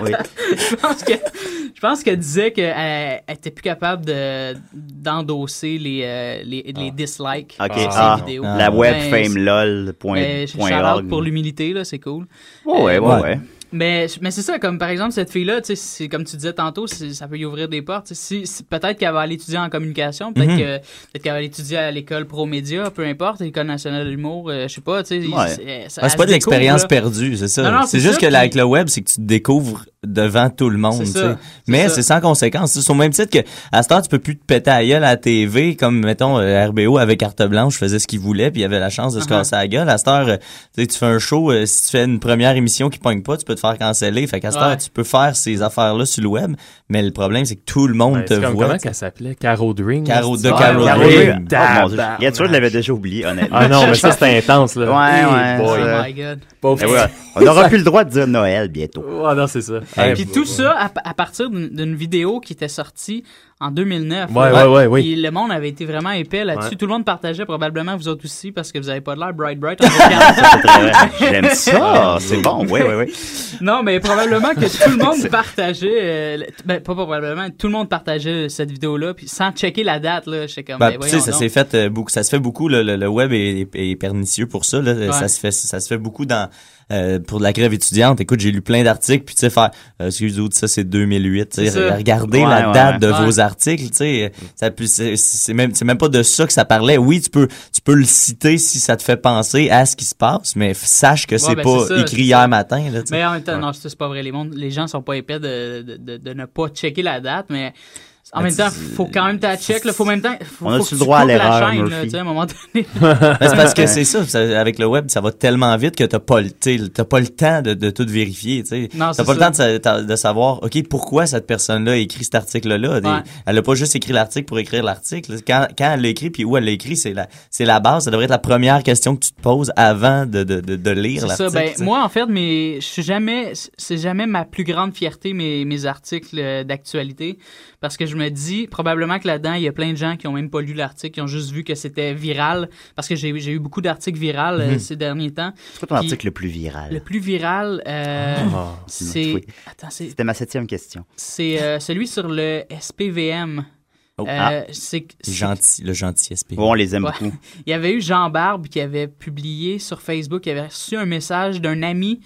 Oui. je pense que je pense qu'elle disait qu'elle elle était plus capable de d'endosser les, euh, les, les dislikes Ok, sur ses ah, vidéos. la web Ben, fame lol. point- mais point shout-out org. pour l'humilité là, c'est cool. Ouais, ouais, Euh, ouais. Mais, mais c'est ça, comme par exemple, cette fille-là, tu sais, c'est comme tu disais tantôt, ça peut y ouvrir des portes. Si, si- peut-être qu'elle va aller étudier en communication, peut-être Mhm. que- peut-être qu'elle va aller étudier à l'école Promédia, peu importe, l'École nationale de l'humour, euh, je sais pas, tu sais. Ouais. c'est- pas de l'expérience perdue, c'est ça. C'est juste que là, avec le web, c'est que tu te découvres devant tout le monde. C'est tu ça, sais. c'est Mais ça. c'est sans conséquence. C'est au même titre que à cette heure, tu peux plus te péter à gueule à la TV, comme mettons euh, RBO avec carte blanche faisait ce qu'il voulait, puis il avait la chance de se Uh-huh. casser la gueule. À cette heure, euh, tu sais, tu fais un show, euh, si tu fais une première émission qui pogne pas, tu peux te faire canceller. Fait qu'à cette Ouais. heure, tu peux faire ces affaires-là sur le web, mais le problème, c'est que tout le monde Ben, te c'est comme- voit. Comment qu'elle s'appelait? Caro Dream? Caro- de Ah, Caro dieu. Tabarnak. Il y a sûr, je l'avais déjà oublié, honnêtement. Ah non, mais ça, c'était intense, là. Ouais, ouais. Oh my god. Ouais, on n'aura plus le droit de dire Noël bientôt. Ah non, c'est ça. Et puis tout ça à, à partir d'une vidéo qui était sortie en 2009. Ouais, là. ouais, ouais, oui. Puis le monde avait été vraiment épais là-dessus. Ouais. Tout le monde partageait, probablement vous autres aussi, parce que vous avez pas de l'air bright bright. J'aime ça. C'est bon. Oui, oui, oui. non, mais probablement que tout le monde partageait, euh, ben pas probablement, tout le monde partageait cette vidéo-là, puis sans checker la date là, j'étais comme. Ben, ben, tu sais, ça s'est fait euh, beaucoup, ça se fait beaucoup. Le, le- le web est, est- est pernicieux pour ça. Là. Ça se fait, ça se fait beaucoup dans euh, pour de la grève étudiante. Écoute, j'ai lu plein d'articles, puis tu sais faire, euh, excusez-moi, ça c'est 2008. tu sais. Regardez Ouais, la ouais, date ouais. de Ouais. vos articles. Tu sais, ça c'est même, c'est même pas de ça que ça parlait. Oui, tu peux, tu peux le citer si ça te fait penser à ce qui se passe, mais sache que c'est ben, pas ça, écrit hier ça. matin. Là, tu sais. Mais en même temps, non, c'est pas vrai. Les, mondes, les gens sont pas épais de, de, de, de ne pas checker la date, mais en même temps, faut quand même ta check. Là, faut même temps. Faut, On que le droit à l'erreur, chaîne, là, Murphy? tu sais, à un moment donné. C'est parce que c'est ça, ça, avec le web, ça va tellement vite que t'as pas le, t'as pas le temps de, de tout vérifier, tu T'as pas le temps de, savoir, ok, pourquoi cette personne-là a écrit cet article-là. Ouais. Elle a pas juste écrit l'article pour écrire l'article. Quand, quand elle l'a écrit puis où elle l'a écrit, c'est la, c'est la base. Ça devrait être la première question que tu te poses avant de, de, de, de lire ça. l'article. Ben, moi, en fait, mais je suis jamais, c'est jamais ma plus grande fierté, mes, mes articles euh, d'actualité. Parce que je me dis, probablement que là-dedans, il y a plein de gens qui ont même pas lu l'article, qui ont juste vu que c'était viral. Parce que j'ai eu beaucoup d'articles virals euh, Mhm. ces derniers temps. C'est quoi ton Puis, article le plus viral? Le plus viral, euh, Ah, c'est. oui. Attends, c'est. C'était ma septième question. C'est euh, celui sur le SPVM. Oh. Euh, Ah. c'est Le gentil, le gentil SP. Bon, on les aime Ouais. beaucoup. Il y avait eu Jean Barbe qui avait publié sur Facebook, il avait reçu un message d'un ami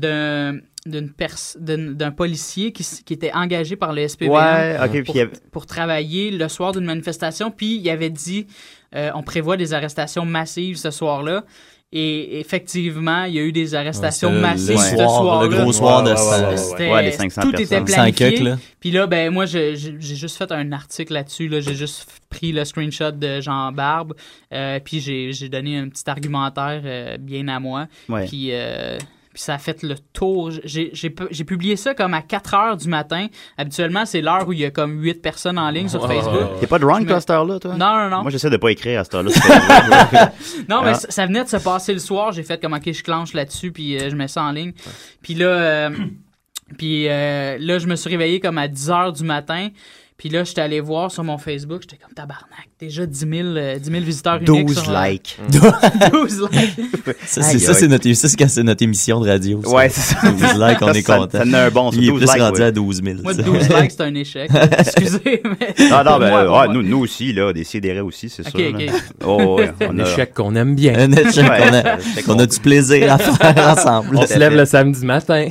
d'un d'une pers- d'un policier qui, qui était engagé par le SPVM Ouais, pour, avait- travailler le soir d'une manifestation, puis il avait dit euh, on prévoit des arrestations massives ce soir-là. Et effectivement, il y a eu des arrestations Ouais, c'était le- massives le ce soir, soir-là. le gros soir de Ouais, ouais, ça. ouais, ouais. C'était- Ouais, les 500 tout était planifié. 5 là. Puis là, ben moi, j'ai juste fait un article là-dessus. Là. J'ai juste pris le screenshot de Jean Barbe. euh, puis j'ai j'ai donné un petit argumentaire euh, bien à moi. Ouais. Puis, euh, puis ça a fait le tour. J'ai j'ai pu- j'ai publié ça comme à 4 heures du matin. Habituellement, c'est l'heure où il y a comme 8 personnes en ligne sur Facebook. T'es pas drunk me- à cette heure-là, toi? Non, non, non. Moi, j'essaie de pas écrire à cette heure-là. Non, mais Ah. ça, ça venait de se passer le soir. J'ai fait comme, OK, je clenche là-dessus, puis euh, je mets ça en ligne. Puis là, euh, puis euh, là, je me suis réveillé comme à 10 heures du matin. Puis là, j'étais allé voir sur mon Facebook. J'étais comme tabarnak. Déjà 10 000, euh, 10 000 visiteurs uniques. 12 sur, euh, likes. 12 likes. Ça, c'est ça, notre, ça, c'est quand c'est notre émission de radio. ça. Ouais, c'est ça. 12 likes, on Ça, est ça- content. ça en a un bon, ça, Il est 12 plus likes, rendu ouais. à 12 000. Moi, ça. 12 likes, c'est un échec. Excusez, mais. Non, non, ben, moi, ouais, nous, nous aussi, là, des sidérés aussi, c'est Ok, sûr. ok. là. Oh, ouais, on Un a... échec qu'on aime bien. Un échec qu'on a, du plaisir à faire ensemble. On se lève le samedi matin.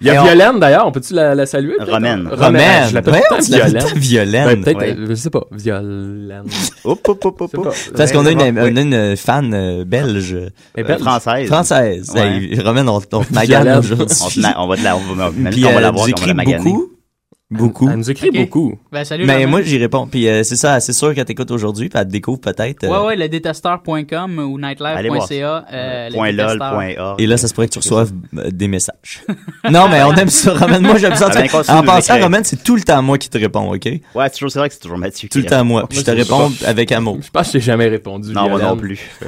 Il y Et a on- Violaine d'ailleurs, on peut-tu la, la saluer? Romaine. Romaine. Je l'appelle Ouais, on Violaine. Violaine. Ben, peut-être, Ouais. euh, je sais pas, Violaine. Hop, hop, hop, hop, C'est hop. pas- Parce qu'on a une, Ouais, on a une fan euh, belge. Euh, française. Française. Ouais. Hey, Romaine, on, on te magane aujourd'hui. On, te on va de la, on va, même Puis qu'on va euh, la voir, on va la écrit maganer. beaucoup. Beaucoup. Elle nous écrit beaucoup. Ben, salut, Mais Romain. moi, j'y réponds. Puis euh, c'est ça, c'est sûr qu'elle t'écoute aujourd'hui, puis elle te découvre peut-être. euh, Ouais, ouais, le détesteur.com ou nightlife.ca. euh, le Point lol, point org. Et là, ça se pourrait que tu reçoives euh, des messages. non, mais on aime ça, Romaine. Moi, j'aime ça. Ah, ben, en passant. Romaine, c'est tout le temps moi qui te réponds, OK? Ouais, c'est toujours, c'est vrai que c'est toujours Mathieu. Tout le temps moi. Puis je te réponds avec amour. Je pense que je t'ai jamais répondu. Non, moi non plus.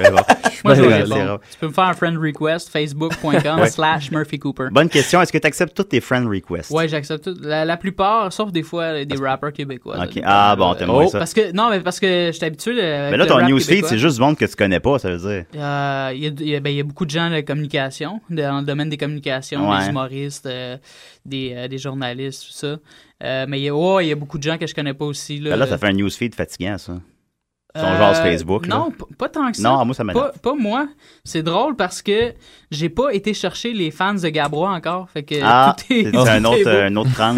Moi, je. Tu peux me faire un friend request, facebook.com slash Murphy Cooper. Bonne question. Est-ce que tu acceptes toutes tes friend requests? Ouais, j'accepte tout. La, la sauf des fois des rappers québécois. Ah, bon, t'aimes Euh, moins ça. Parce que, non, mais parce que je suis habitué. euh, Mais là, ton newsfeed, c'est juste du monde que tu connais pas, ça veut dire. Euh, Il y, a, il y a- ben, il y a beaucoup de gens de communication, de- dans le domaine des communications, Ouais. des humoristes, euh, des, euh, des journalistes, tout ça. Euh, mais il y, a, ouais, il y a beaucoup de gens que je connais pas aussi. Là, Ben là, ça fait un newsfeed fatigant, ça. Son Euh, genre sur Facebook. là. Non, pas tant que ça. Non, moi, ça m'énerve. Pas, pas moi. C'est drôle parce que j'ai pas été chercher les fans de Gabrois encore. Fait que Ah, tout est, c'est tout un autre, un autre tranche.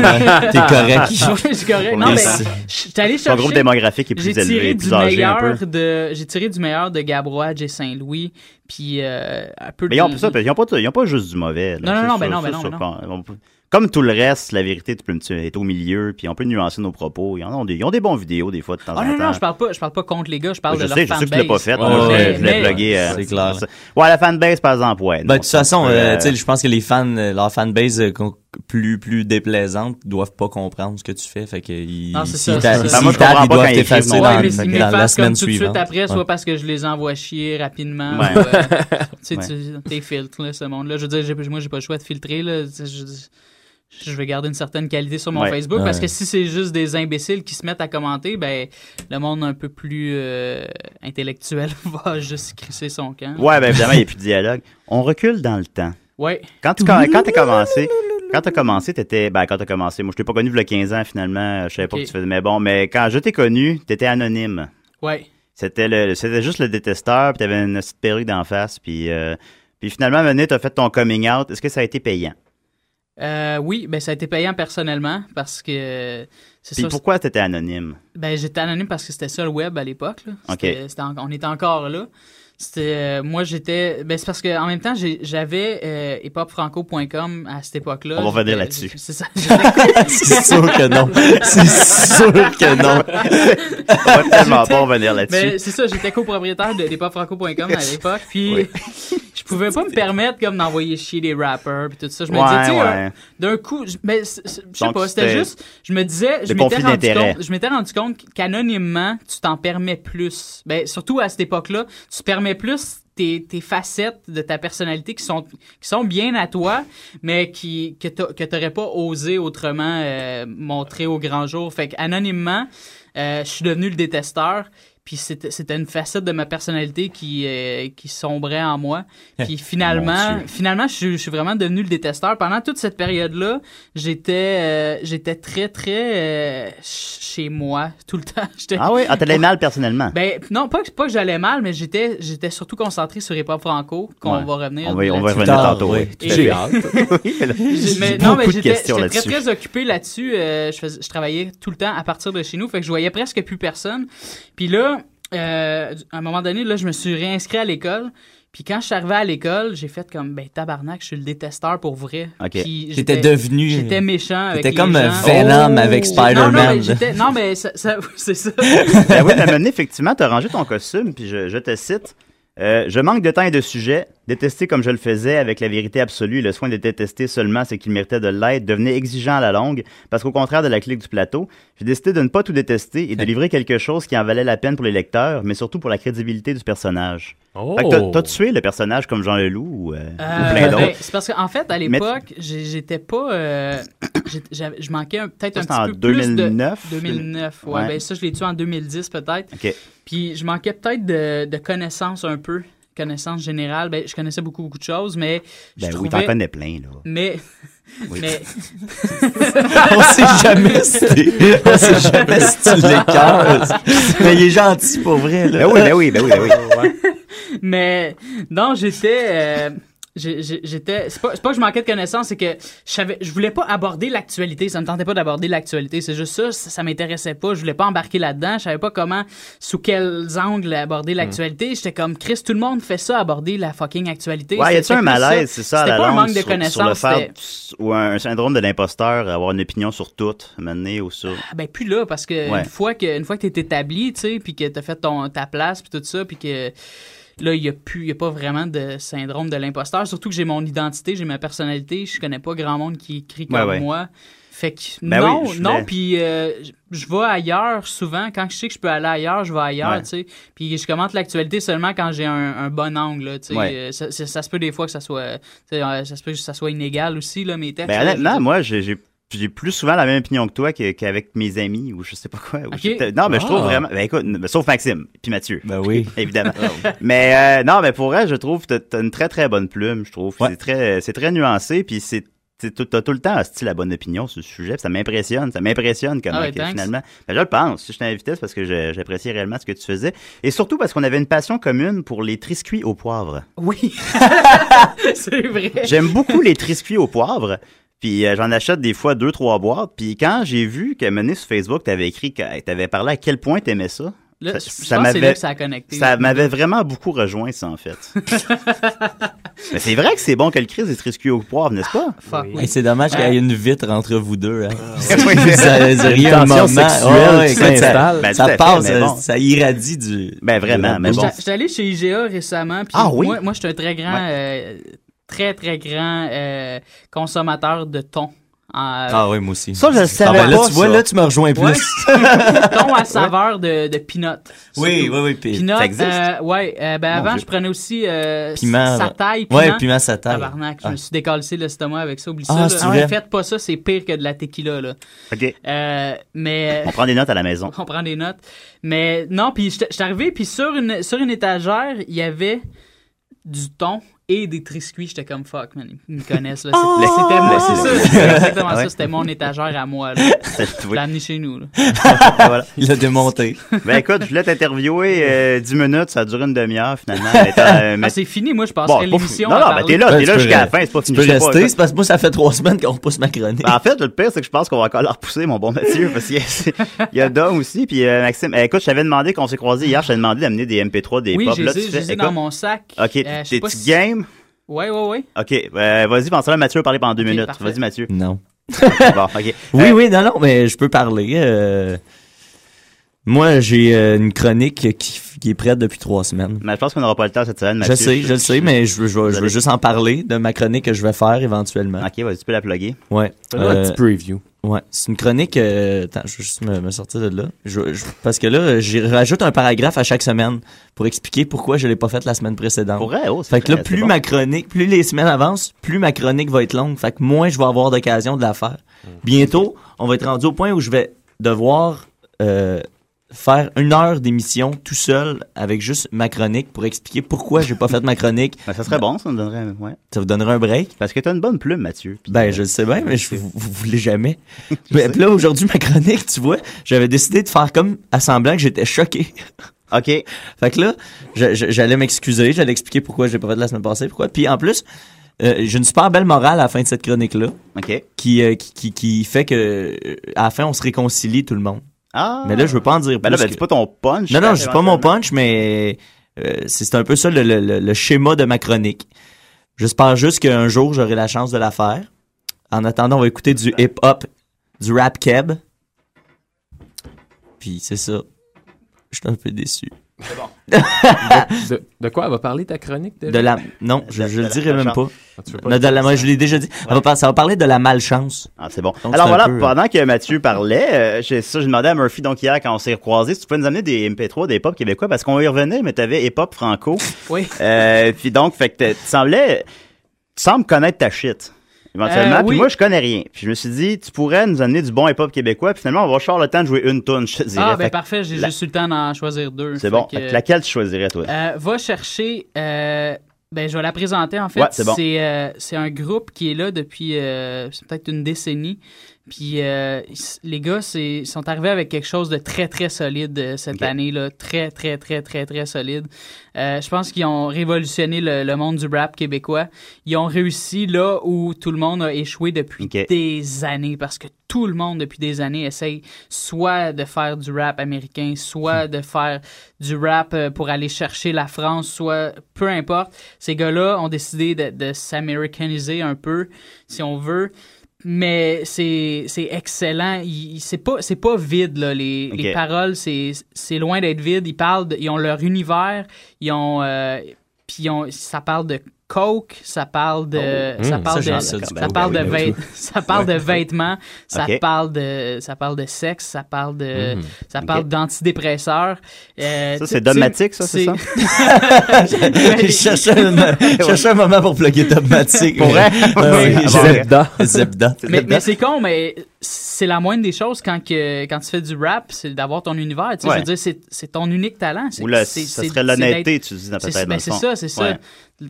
T'es correct. Ouais, c'est correct. Non, mais j'étais allé Son chercher. groupe démographique est J'ai plus tiré élevé, du plus âgé un peu. meilleur de, j'ai tiré du meilleur de Gabrois, Jay Saint-Louis, puis euh, un peu Mais de. ils ont, pas ça, ils ont pas, ils ont pas juste du mauvais. là. Non, non, C'est non, ben non, ça, ben non, ça, Comme tout le reste, la vérité tu peux- tu est au milieu, puis on peut nuancer nos propos. Ils, en ont, des, ils ont des bons vidéos des fois de temps Ah en non, temps. non, je parle pas, je parle pas contre les gars, je parle je de sais, leur je sais que tu l'as pas fait. Ouais, moi, je ouais, l'ai- je l'ai mais- plugué. euh, c'est clair. Ouais, la fanbase, par exemple, ouais. Ben, non, de toute façon, euh, euh, tu sais, je pense que les fans, leur fanbase plus, plus déplaisantes doivent pas comprendre ce que tu fais. Fait que ils, Non, c'est ça, c'est ça. Ben, moi, je tapent, comprends ils pas doivent quand ils t'effacer dans, Ouais, mais dans la comme semaine tout de suite suivante. après, soit parce que je les envoie chier rapidement. Ouais. ou, euh, tu sais, tu- tes filtres, là, ce monde-là. Je veux dire, moi, j'ai pas le choix de filtrer, là. Tu sais, Je, je vais garder une certaine qualité sur mon Ouais. Facebook parce que si c'est juste des imbéciles qui se mettent à commenter, ben, le monde un peu plus euh, intellectuel va juste crisser son camp. Ouais, ben évidemment, il n'y a plus de dialogue. On recule dans le temps. Ouais. Quand tu quand t'as commencé, quand t'as commencé, t'étais ben quand t'as commencé, moi je t'ai pas connu il y a 15 ans finalement, je savais pas que tu faisais mais bon, mais quand je t'ai connu, t'étais anonyme. Ouais. C'était le c'était juste le détesteur, puis t'avais une petite perruque d'en face, puis euh, puis finalement donné, t'as fait ton coming out. Est-ce que ça a été payant? Euh, oui, ben, ça a été payant personnellement parce que c'est Puis ça. pourquoi t'étais anonyme? Ben, j'étais anonyme parce que c'était ça le web à l'époque. là. C'était- c'était en- on était encore là. C'était, euh, moi, j'étais. Ben, c'est parce que en même temps, j'avais euh, hiphopfranco.com à cette époque-là. On va J'étais- là-dessus. C'est ça. C'est sûr que non. C'est sûr que non. On va tellement pas revenir là-dessus. Ben, c'est ça, j'étais copropriétaire de hiphopfranco.com à l'époque. Puis, Oui. je pouvais pas me permettre comme d'envoyer chier des rappers puis tout ça. Je me Ouais, disais, tu sais, ouais. un- d'un coup, je, ben, je sais pas, c'était juste, je me disais, je m'étais rendu compte, je m'étais rendu compte qu'anonymement, tu t'en permets plus. Ben, surtout à cette époque-là, tu te plus tes, tes facettes de ta personnalité qui sont, qui sont bien à toi, mais qui, que que t'aurais pas osé autrement euh, montrer au grand jour. Fait qu'anonymement, euh, je suis devenu le détesteur. Puis c'était c'était une facette de ma personnalité qui, euh, qui sombrait en moi. Puis finalement, finalement je, suis- je suis vraiment devenu le détesteur. Pendant toute cette période-là, j'étais euh, j'étais très, très euh, ch- chez moi tout le temps. Ah oui, ah t'allais mal personnellement? Ben, non, pas que, pas que j'allais mal, mais j'étais j'étais surtout concentré sur Hip Hop Franco, qu'on Ouais. va revenir. on va, on va revenir tantôt. oui. J'ai hâte. Mais, non, mais j'étais très, très occupé là-dessus. Euh, je, je travaillais tout le temps à partir de chez nous, fait que je voyais presque plus personne. Puis là, euh, à un moment donné, là, je me suis réinscrit à l'école. Puis quand je suis arrivé à l'école, j'ai fait comme, ben tabarnak, je suis le détesteur pour vrai. Puis J'étais j'étais- devenu- J'étais méchant avec les comme gens. Venom avec J'ai- non, non, Spider-Man. mais j'étais- Non, mais ça, ça- c'est ça. ben oui, mais effectivement, tu as rangé ton costume, puis je, je te cite. Euh, je manque de temps et de sujet. Détester comme je le faisais avec la vérité absolue et le soin de détester seulement ce qu'il méritait de l'être devenait exigeant à la longue parce qu'au contraire de la clique du plateau, j'ai décidé de ne pas tout détester et de livrer quelque chose qui en valait la peine pour les lecteurs, mais surtout pour la crédibilité du personnage. Oh. T'as- tué le personnage comme Jean Leloup ou, euh, ou Euh, plein ben, d'autres? c'est parce qu'en fait, à l'époque, j'étais pas. euh, je manquais un- peut-être un c'était petit en peu plus de. 2009? 2009, ouais. Ouais. Ben, ça, je l'ai tué en 2010 peut-être. OK. Puis je manquais peut-être de, de connaissances un peu. Connaissances générales. Ben, je connaissais beaucoup, beaucoup de choses, mais. je Ben oui, trouvais- t'en connais plein, là. Mais. Oui. mais. On sait jamais si on sait jamais si tu l'écœures. Mais il est gentil pour vrai, là. Ben oui, ben oui, ben oui, ben oui. Mais non, j'étais. euh, J'étais. C'est pas, c'est pas que je manquais de connaissances, c'est que je savais, je voulais pas aborder l'actualité. Ça me tentait pas d'aborder l'actualité. C'est juste ça, ça, ça m'intéressait pas. Je voulais pas embarquer là-dedans. Je savais pas comment, sous quels angles aborder l'actualité. J'étais comme Chris, tout le monde fait ça, aborder la fucking actualité. Ouais, y a-tu C'était un malaise, c'est ça, à la pas un manque de sur- sur le connaissances. fait- ou un syndrome de l'imposteur, avoir une opinion sur tout, mener ou sur... Ah, ben plus là parce que Ouais. une fois que une fois que t'es établi, tu sais, puis que t'as fait ton ta place puis tout ça, puis que là il y a plus il y a pas vraiment de syndrome de l'imposteur, surtout que j'ai mon identité, j'ai ma personnalité, je connais pas grand monde qui écrit comme Ouais, ouais. moi. Fait que Ben non, oui, non, puis euh, je- vais ailleurs souvent. Quand je sais que je peux aller ailleurs, je vais ailleurs, Ouais. tu sais. Puis je commente l'actualité seulement quand j'ai un, un bon angle, tu sais. Ouais. Euh, Ça, ça- ça se peut des fois que ça soit, ça se peut que ça soit inégal aussi, là, mes textes. Ben, honnêtement, moi, j'ai j'ai- plus souvent la même opinion que toi qu'avec mes amis ou je sais pas quoi. je- Non, mais je trouve Ah. vraiment... Ben écoute, sauf Maxime, puis Mathieu. Ben oui. Évidemment. mais euh, non, mais pour vrai, je trouve que t'as- une très très bonne plume, je trouve. Ouais. C'est très, c'est très nuancé, puis c'est T'as tout le temps hostie, la bonne opinion sur ce sujet, ça m'impressionne, ça m'impressionne comment Ah ouais, finalement. Ben, je le pense. Si je t'invitais, c'est parce que j'appréciais réellement ce que tu faisais. Et surtout parce qu'on avait une passion commune pour les triscuits au poivre. Oui. c'est vrai. J'aime beaucoup les triscuits au poivre. Puis euh, j'en achète des fois deux, trois boîtes. Puis quand j'ai vu que mené sur Facebook, t'avais écrit que t'avais parlé à quel point t'aimais ça. Là, ça, ça m'avait- ça a connecté. Ça m'avait vraiment beaucoup rejoint, ça, en fait. Mais c'est vrai que c'est bon que le Chris est triscuit au poivre, n'est-ce pas? Fuck, oui. C'est dommage qu'il y ait une vitre entre vous deux. Hein. Oui, c'est- ça, ça un moment. sexuelle Ouais, qui. Ben, ça fait, passe, ça, bon. ça irradie du. Ben, vraiment, de- mais bon. J'étais allé chez IGA récemment. Puis Ah oui? Moi, moi je suis un très grand, euh, très, très grand euh, consommateur de thon. En, Ah oui, moi aussi. Ça, je le Ah savais ben là, pas, tu vois, ça. là, tu me rejoins plus. Ouais. thon à saveur de, de peanut. oui, oui, oui. puis- Peanut, Ça existe? euh, ouais, euh, ben avant, je prenais aussi euh, Piment, sa taille, piment. Ouais, piment sa taille. Tabarnak, je Ah. me suis décalcé l'estomac avec ça, oublie Ah, ça. Là. vrai? Faites pas ça, c'est pire que de la tequila. Là. OK. Euh, mais On prend des notes à la maison. on prend des notes. Mais non, puis j'étais j'étais arrivé, puis sur une, sur une étagère, il y avait du thon et des triscuits. J'étais comme fuck, man. Ils me connaissent. là. C'était c'était moi, c'est exactement Ah ouais. ça. C'était mon étagère à moi. Là. Je amené chez nous. Là. Voilà. Il l'a démonté. Ben écoute, je voulais t'interviewer euh, 10 minutes, ça a duré une demi-heure finalement. Euh, mais- Ah, c'est fini. Moi, je Bon, passerai pas l'émission. Non, non, ben t'es là, Ben, t'es tu là peux jusqu'à la fin, c'est pas Tu fini. peux je sais pas, rester, c'est parce que moi, ça fait trois semaines qu'on repousse ma chronique. Ben, en fait, le pire, c'est que je pense qu'on va encore la repousser, mon bon Mathieu, parce qu'il y y a Dom aussi, puis euh, Maxime. Euh, écoute, je t'avais demandé qu'on s'est croisés hier, je t'avais demandé d'amener des MP3, des Oui, pop. Là, tu j'ai fais- dans mon sac. Ok, Euh, je sais Ouais, ouais, ouais. Ok, euh, vas-y, pense là, Mathieu va parler pendant deux minutes. parfait. Vas-y, Mathieu. Non. bon, ok. Oui, Euh, oui, non, non, mais je peux parler. euh, Moi, j'ai euh, une chronique qui, qui est prête depuis trois semaines. Mais je pense qu'on n'aura pas le temps cette semaine, Mathieu. Je sais, je le sais, mais je veux, je veux, je veux allez- juste en parler de ma chronique que je vais faire éventuellement. Ok, vas-y, tu peux la plugger. Ouais. Un Euh, petit preview. Ouais, c'est une chronique. euh, attends, je vais juste me, me sortir de là. Je- je- parce que là, j'y rajoute un paragraphe à chaque semaine pour expliquer pourquoi je l'ai pas fait la semaine précédente. Pour vrai, oh, Fait que là, plus bon. ma chronique, plus les semaines avancent, plus ma chronique va être longue. Fait que moins je vais avoir d'occasion de la faire. Bientôt, on va être rendu au point où je vais devoir euh, faire une heure d'émission tout seul avec juste ma chronique pour expliquer pourquoi j'ai pas fait ma chronique. Ben, ça serait bon, ça nous donnerait. Ouais. Ça vous donnerait un break? Parce que t'as une bonne plume, Mathieu. Ben, euh, je le sais bien, mais je, vous, vous voulez jamais. mais puis là, aujourd'hui, ma chronique, tu vois, j'avais décidé de faire comme à semblant que j'étais choqué. Ok. Fait que là, j'allais m'excuser, j'allais expliquer pourquoi j'ai pas fait la semaine passée, pourquoi. Puis en plus, euh, j'ai une super belle morale à la fin de cette chronique-là, Ok. qui, euh, qui, qui, qui fait que euh, à la fin, on se réconcilie tout le monde. Ah. Mais là, je veux pas en dire Ben là, ben, que- dis pas ton punch. Non, non, peut-être, je dis pas mon punch, mais euh, c'est un peu ça le, le- le- le schéma de ma chronique. J'espère juste qu'un jour, j'aurai la chance de la faire. En attendant, on va écouter du hip-hop, du rap keb. Puis c'est ça. Je suis un peu déçu. de, de- de quoi elle va parler ta chronique déjà? De la... Non, je, je le dirai même pas. Ah, dire, moi, je l'ai déjà dit. Va ça va parler de la malchance. Ah, c'est bon. Donc, Alors c'est voilà, peu- pendant que Mathieu parlait, euh, j'ai ça, j'ai demandé à Murphy donc hier quand on s'est recroisés si tu pouvais nous amener des MP3 des hip-hop québécois parce qu'on y revenait, mais t'avais hip-hop franco. Oui. Euh, puis donc, fait que tu semblais, tu sembles connaître ta shit. Éventuellement, Euh, puis moi je connais rien. Puis je me suis dit, tu pourrais nous amener du bon hip-hop québécois. Puis finalement, on va avoir le temps de jouer une tune, je te dirais. Ah, ben Fait parfait, j'ai la- juste eu le temps d'en choisir deux. C'est bon. que, laquelle tu choisirais, toi? Euh, va chercher. Ben, je vais la présenter en fait. Ouais, c'est bon. euh, un groupe qui est là depuis euh, peut-être une décennie. Puis euh, les gars, c'est ils sont arrivés avec quelque chose de très très solide euh, cette Ok. année là, très très très très très solide. Euh, je pense qu'ils ont révolutionné le, le monde du rap québécois. Ils ont réussi là où tout le monde a échoué depuis des années parce que tout le monde depuis des années essaye soit de faire du rap américain, soit de faire du rap pour aller chercher la France, soit peu importe. Ces gars-là ont décidé de, de s'américaniser un peu, si on veut. Mais c'est c'est excellent. C'est pas c'est pas vide là. Les, les paroles c'est c'est loin d'être vide. Ils parlent de- ils ont leur univers. Ils ont euh, puis ils ont- ça parle de coke, ça parle de Oh. ça Mmh, parle ça, de j'ai ça, du ça coke. parle de Ben vêt- ben ça parle de vêtements, ça Ok. parle de ça parle de sexe, ça parle de Mmh. ça parle d'antidépresseurs. Euh, Ça, c'est dogmatique, ça, c'est ça? Je cherchais, une- je cherchais un moment pour plugger dogmatique. Pour vrai? J'ai- Zebda. Zebda. mais c'est con, mais c'est la moindre des choses quand, que, quand tu fais du rap, c'est d'avoir ton univers. Tu sais, Ouais. Je veux dire, c'est- ton unique talent. Ou là, ça serait l'honnêteté, tu dis, peut-être, ben, c'est ça, c'est ça. Ouais.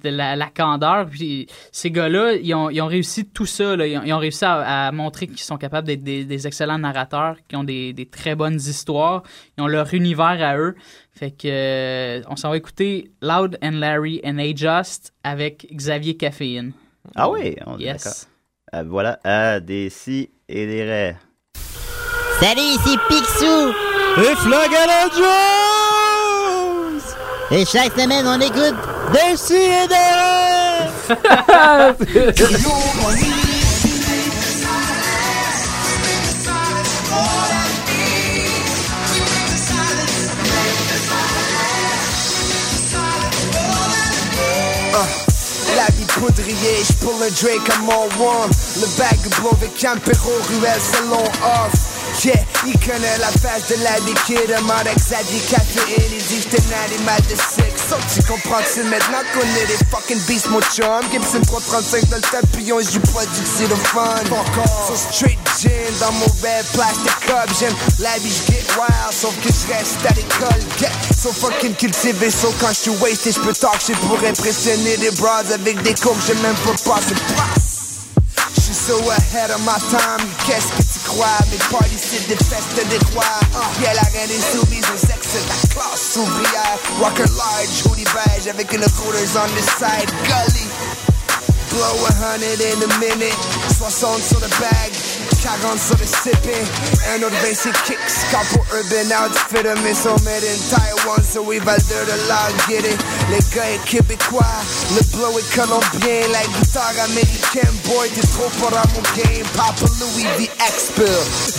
La, la candeur. Puis ces gars-là, ils ont, ils ont réussi tout ça. là. Ils, ont, ils ont réussi à, à montrer qu'ils sont capables d'être des, des excellents narrateurs, qui ont des, des très bonnes histoires. Ils ont leur univers à eux. Fait que euh, on s'en va écouter Loud and Larry and A-Just avec Xavier Caféine. Ah oui, on Yes. d'accord. Euh, voilà, à des si et des raies. Salut, ici Picsou! Et Flagala Jones! Et chaque semaine, on écoute Des si et des poudrier, j'pull un Drake à mon one. Le bag blow de Campero, ruelle, salon off Yeah, il connaît la face de la liquide Demande à Xavier Caféine, il dit j'étais un animal de sexe. So tu comprends que c'est maintenant qu'on est des fucking beasts, mon chum. Gibson 335 dans le tapillon, j'joue pas du le fun So straight gin dans mon red plastic cup J'aime la vie, j'get wild, sauf que j'reste à l'école Get so fucking cultivé, so quand j'suis wasted J'peux talk shit pour impressionner des bras avec des coques J'ai même pas passé passe J'suis so ahead of my time, qu'est-ce que tu crois? Mes parties c'est des festes de rois uh, Yeah, la reine des soumises aux ex de la classe ouvrière. Rocker large, hoodie beige avec une rollers on the side. Gully. Blow a hundred in a minute. 60 sur le bag 40 sur le sipping. Un autre 26 kicks Capo urban outfit Mais sont made in Taiwan So we va de la get it. Les gars est québécois. Le blow est colombien. La guitare américaine Boy t'es trop pour à mon game. Papa Louis V X-Bill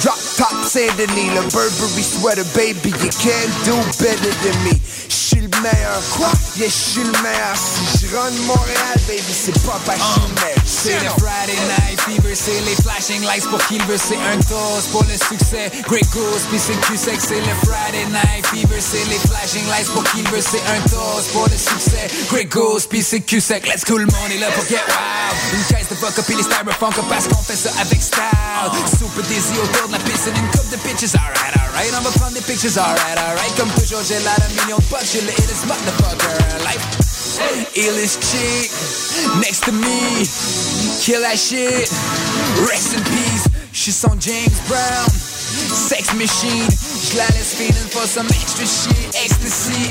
Drop top Saint-Denis. Le Burberry sweater baby You can't do better than me J'suis le meilleur Quoi? Yeah j'suis le meilleur Si je run Montréal baby C'est pas le meilleur C'est le Friday Night Fever, c'est les flashing lights pour qu'il veut, c'est un toast pour le succès. Great Goose, puis c'est Q-Sec, c'est le Friday Night Fever, c'est les flashing lights pour qu'il veut, c'est un toast pour le succès. Great Goose, puis c'est Q-Sec, let's go, le monde est là pour get wild. Une caisse de vodka, puis les styrofoam, parce qu'on fait ça avec style. Super dizzy autour de la piscine, une coupe de bitches, alright, alright. On va prendre des pictures, alright, alright. Comme toujours, j'ai l'air d'un million de j'ai le illest motherfucker. Illest chick next to me. Kill that shit. Rest in peace. She's on James Brown. Sex machine. Je la laisse feeling for some extra shit. Ecstasy.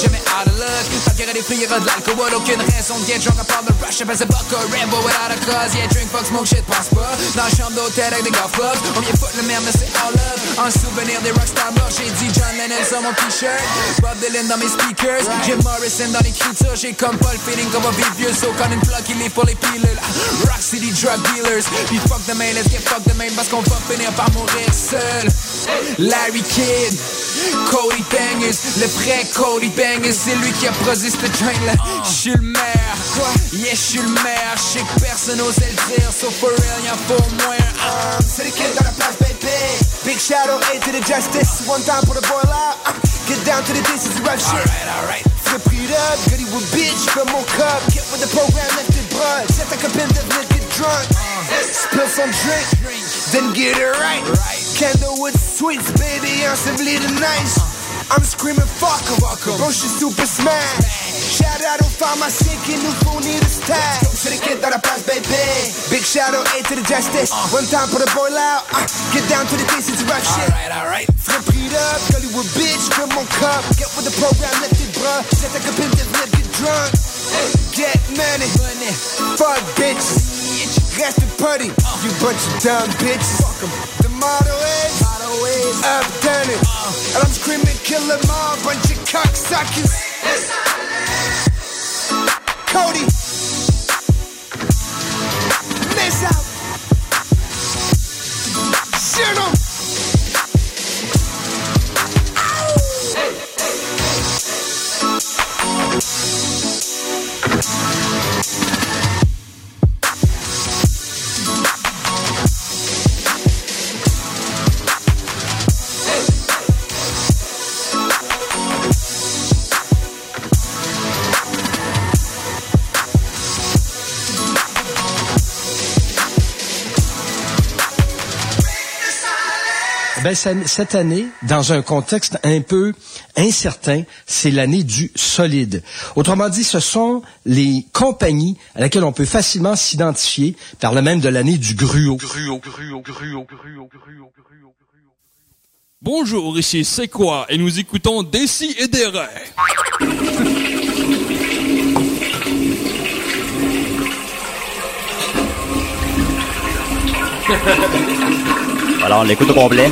Jamais out of luck. Tant qu'il y aura des filles, il y aura de l'alcool. Aucune raison de get drunk à part le rush. J'appelle ça buck or Rambo without a cause. Yeah, drink, fuck, smoke shit, pense pas. Dans la chambre d'hôtel avec des golf clubs. On vient foutre le merde, mais c'est all love. En En souvenir des rockstars morts, j'ai dit John Lennon sur mon t-shirt. Bob Dylan dans mes speakers. Jim Morrison dans l'écriture. J'ai comme pas le feeling qu'on va vivre vieux. So quand une plug, il est pour les pilules. Rock City drug dealers. Puis fuck the main, let's get fuck the main. Parce qu'on va finir par mourir seul. Larry Kidd. Cody Bangers, le vrai Cody Bangers, c'est lui qui a produit ce train là. J'suis le maire, quoi? Yeah, j'suis le maire, j'sais que personne n'ose le dire, so for real, y'en faut au moins un. C'est les kids dans la place, baby. Big shadow, A to the justice. One time pour the boil out. Uh, Get down to the dishes, rough shit. Alright, alright. Flip it up, goody with bitch, from mon cup. Get some drink, then get it right. Candlewood sweets, baby, on some little nice. I'm screaming, fuck em. Bro, she super smash. Shout out au pharmacien qui nous fournit le stash. C'est les kids dans la place, baby. Big shadow, A to the justice. One time pour the boil out. Uh, get down to the dishes, rough shit. Alright, alright. Flip it up, Hollywood bitch, fill mon cup. Get with the program, lift it, bruh. Set the copine, then flip, get drunk. Get money, fuck bitches. Rest in putty, you bunch of dumb bitches. The motto is, up done it. And I'm screaming, kill them all, bunch of cocksuckers. Cody, miss out. Shoot 'em. Ben, cette année, dans un contexte un peu incertain, c'est l'année du solide. Autrement dit, ce sont les compagnies à laquelle on peut facilement s'identifier, par le même de l'année du gruau. Bonjour, ici C'est quoi? Et nous écoutons Dessy et Derek. Alors, on l'écoute au complet.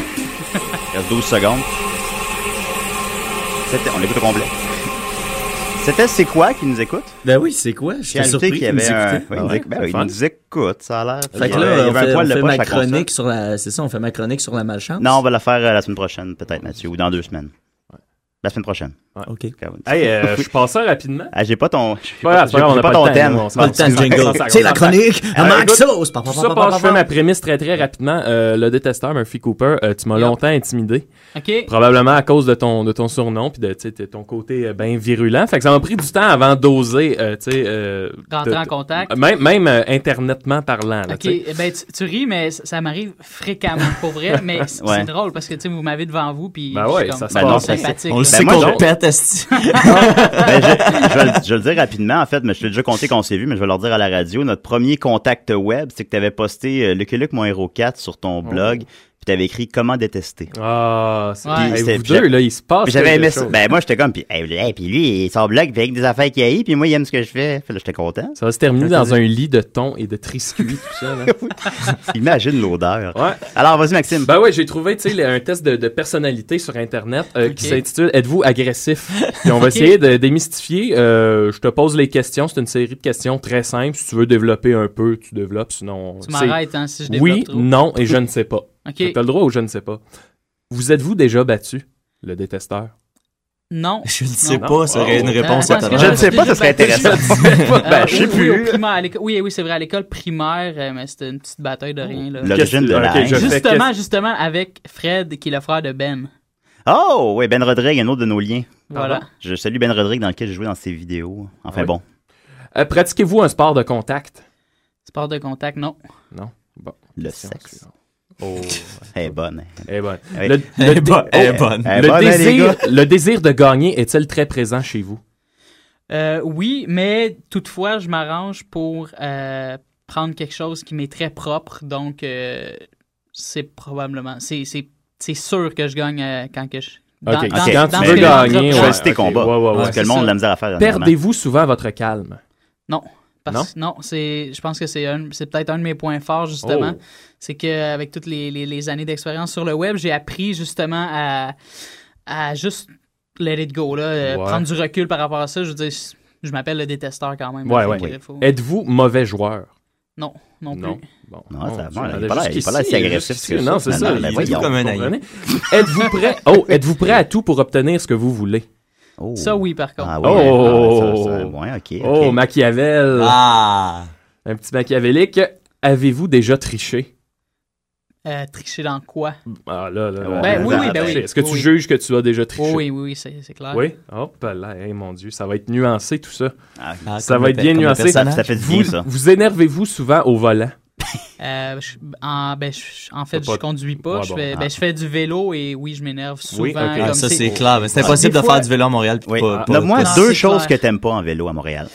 Il reste 12 secondes. C'était- On l'écoute au complet. C'était C'est quoi qui nous écoute? Ben oui, c'est quoi? J'étais ajouté surpris qu'il avait nous un... écoutait. oui, Ah ouais, ben oui, il nous écoute, ça a l'air. Fait que là, on fait, on ma chronique sur la, c'est ça, on fait ma chronique sur la malchance? Non, on va la faire euh, la semaine prochaine, peut-être, Mathieu, ou dans deux semaines. La semaine prochaine. OK. Hey, euh, je passe ça rapidement. Ah, j'ai pas ton, j'ai Pas grave, pas, c'est pas on a pas pas ton thème. s'en Pas le de jingle. C'est la chronique à Euh, Max écoute, Sauce. Pa, pa, tout ça pa, passe, pa, je fais ma prémisse très très rapidement. Euh, le détesteur Murphy Cooper, euh, tu m'as longtemps intimidé. OK. Probablement à cause de ton, de ton surnom puis de tu sais, de ton côté euh, bien virulent. Fait que ça m'a pris du temps avant d'oser, euh, tu sais. euh, Rentrer en contact. Même, même euh, internetement parlant. là, Ok, tu sais. eh ben, tu, tu ris, mais ça, m'arrive fréquemment, pour vrai. Mais Ouais. c'est drôle parce que tu sais, vous m'avez devant vous, puis Ben je suis ouais, comme, ça se c'est passe. sympathique. On le sait qu'on pète, esti. Ben, je, je vais, le- je vais le dire rapidement, en fait, mais je t'ai déjà compté qu'on s'est vu, mais je vais leur dire à la radio. Notre premier contact web, c'est que tu avais posté euh, Lucky Luke, mon héros 4 sur ton blog, puis tu avais écrit Comment détester. Ah, c'est Ouais. Hey, deux, là, il se passe j'avais quelque aimé ça. Ben, moi, j'étais comme, puis hey, hey, puis lui, blog, il fait avec des affaires qu'il haït, puis moi, il aime ce que je fais. Fait là, j'étais content. Ça va se terminer dans un lit de thon et de triscuit, tout ça. Là. Imagine l'odeur. Ouais. Alors, vas-y, Maxime. Ben ouais, j'ai trouvé, tu sais, le- un test de, de personnalité sur Internet euh, qui s'intitule Êtes-vous agressif? Puis on va essayer de démystifier. Euh, je te pose les questions. C'est une série de questions très simples. Si tu veux développer un peu, tu développes. Sinon, Tu m'arrêtes hein, si je développe Oui, trop. non et je ne sais pas. Ok. Tu as le droit ou je ne sais pas. Vous êtes-vous déjà battu, le détesteur? Non. Je ne sais Non. pas, ça aurait une Oh. réponse est-ce que Je ne sais pas, ça serait intéressant. Euh, Ben, je sais oui, plus. Oui, à oui, oui, c'est vrai, à l'école primaire, euh, mais c'était une petite bataille de rien. Là. L'origine de la Justement, justement, avec Fred, qui est le frère de Ben. Oh, oui, Ben Rodrigue, un autre de nos liens. Voilà. Je salue Ben Rodrigue dans lequel j'ai joué dans ses vidéos. Enfin Oui. bon. Euh, Pratiquez-vous un sport de contact? Sport de contact, non. Non? Bon. Le sexe. Oh, Elle est bonne. hein. elle est bonne. Oui. Le, Elle est le- bonne, elle est bonne. Le bonne, hein, les désir, gars? le désir de gagner est-il très présent chez vous? Euh, oui, mais toutefois, je m'arrange pour euh, prendre quelque chose qui m'est très propre. Donc, euh, c'est probablement. C'est, c'est, c'est sûr que je gagne euh, quand que je. dans- Ok, dans- ok. quand dans tu ce veux que gagner, j'entreprends. ouais, ok, combats. ouais, ouais, ouais. Parce que le C'est monde ça. a de la misère à faire. dernièrement. Perdez-vous souvent votre calme? Non, Parce, non, c'est, je pense que c'est un- c'est peut-être un de mes points forts, justement. Oh. C'est qu'avec toutes les, les, les années d'expérience sur le web, j'ai appris justement à, à juste let it go, là, euh, Ouais. prendre du recul par rapport à ça. Je veux dire, je m'appelle le détesteur quand même. Ouais, ouais. faut- Êtes-vous mauvais joueur? Non, non plus. Non. Bon. Non, Bon, ça va, il pas là- il si agressif que ça, Non, c'est ça. Ben il est Comme un êtes-vous prêt? Oh, êtes-vous prêt à tout pour obtenir ce que vous voulez? Ça, oui, par contre. Ah oui, Oh, ah, ça, ça, ouais, oh. Machiavel. Ah. Un petit machiavélique. Avez-vous déjà triché? Euh, tricher dans quoi? Ah là, là, là. Ben oui, oui, ben oui. Est-ce que tu Oui. juges que tu as déjà triché? Oh, oui, oui, oui, c'est c'est clair. Oui? Oh, ben là, hey, mon Dieu, ça va être nuancé tout ça. Ah, ça comme va être bien nuancé. Ça fait du vous, bien, ça. Vous énervez-vous souvent au volant? Euh, je- en, ben, je- en fait, pas- je conduis pas. Ouais, je, bon. fais, Ah. ben, je fais du vélo et oui, je m'énerve souvent. Oui, ok. Ah, ça, c'est clair. C'est impossible de fois- faire du vélo à Montréal. puis Oui. pas- pas- Nomme-moi Non, deux choses clair. que t'aimes pas en vélo à Montréal.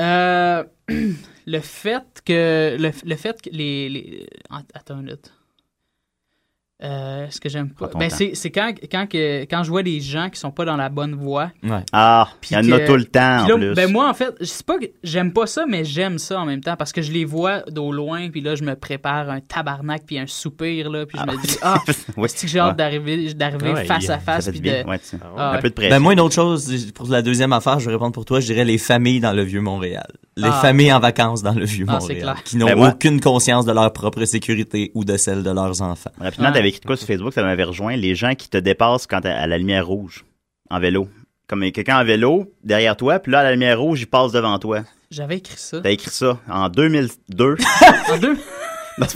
Euh, le fait que le, le fait que les, les att- attends une minute. Euh, ce que j'aime pas, ben c'est c'est quand quand que quand je vois des gens qui sont pas dans la bonne voie. Ouais. Ah, Puis il y en a tout le temps, en plus. Ben moi, en fait, je sais pas que j'aime pas ça, mais j'aime ça en même temps parce que je les vois d'au loin, puis là, je me prépare un tabarnak puis un soupir, là, puis je me dis, ah, Ouais. c'est que j'ai hâte Ouais. d'arriver, d'arriver Ouais, face à face, puis de. Ah, un peu de pression. Ben moi, une autre chose, pour la deuxième affaire, je vais répondre pour toi, je dirais les familles dans le Vieux-Montréal. Les Ah. familles en vacances dans le Ah, c'est Vieux-Montréal. clair. qui n'ont Ben, aucune conscience de leur propre sécurité ou de celle de leurs enfants. Rapidement, t'avais écrit quoi sur Facebook, ça m'avait rejoint, les gens qui te dépassent quand à la lumière rouge, en vélo. Comme quelqu'un en vélo, derrière toi, puis là, à la lumière rouge, il passe devant toi. J'avais écrit ça. T'as écrit ça en 2002. En deux.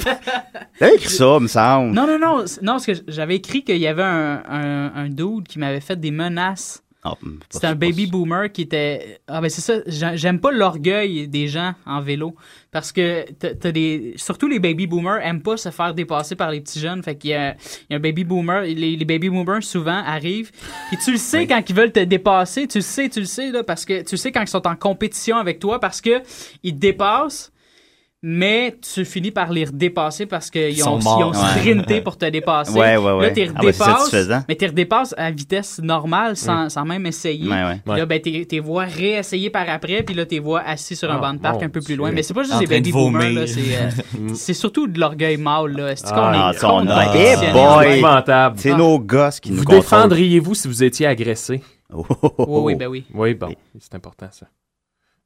T'avais écrit ça, me semble. Non, non, non, non, parce que j'avais écrit qu'il y avait un, un, un dude qui m'avait fait des menaces. Ah, hum, C'était un pas- baby boomer qui était. Ah, ben c'est ça, j'a- j'aime pas l'orgueil des gens en vélo. Parce que t'as des. Surtout les baby boomers aiment pas se faire dépasser par les petits jeunes. Fait qu'il y a, il y a un baby boomer. Les, les baby boomers souvent arrivent. Puis tu le sais quand ils veulent te dépasser. Tu le sais, tu le sais, là. Parce que tu le sais quand ils sont en compétition avec toi. Parce que ils te dépassent. Mais tu finis par les redépasser parce qu'ils ont, morts. ils ont sprinté Ouais. pour te dépasser. Ouais, ouais, ouais. Là, tu Ah, bah, redépasses, mais tu redépasses à vitesse normale sans, sans même essayer. Ouais, ouais. Puis là, ben, t'es t'es vois réessayer par après, puis là, t'es vois assis sur un Ah, banc de parc un peu plus loin. Mais c'est pas juste des baby boomers. C'est euh, c'est surtout de l'orgueil mâle, là. C'est Ah, qu'on Ah, est ça, on con, a- on est conditionné boy! en C'est vrai. épouvantable. C'est Ah. nos gosses qui Vous nous contrôlent. défendriez-vous si vous étiez agressé? Oh, oh, oh, Oui, oh. oui, ben oui. Oui, bon, c'est important ça.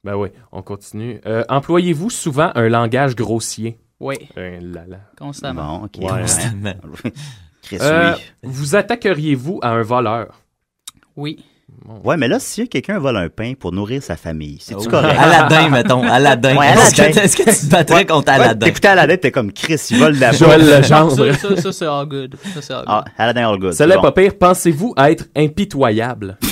Ben oui, on continue. Euh, Employez-vous souvent un langage grossier? Oui, Euh, là, là. constamment. Bon, ok. Ouais. Constamment. Chris, Euh, oui. vous attaqueriez-vous à un voleur? Oui. Ouais, mais là, si quelqu'un vole un pain pour nourrir sa famille, c'est-tu Oh. correct? Aladdin, mettons. Aladdin. Ouais, Est-ce que, Aladdin. est-ce que tu te battrais contre Ouais, Aladdin? T'écoutais Aladdin, t'es comme Chris, il vole la Joël. Legendre. Ça, ça, ça, c'est all good. Ça, c'est all good. Ah, Aladdin All Good. Est bon. pas pire. Pensez-vous être impitoyable?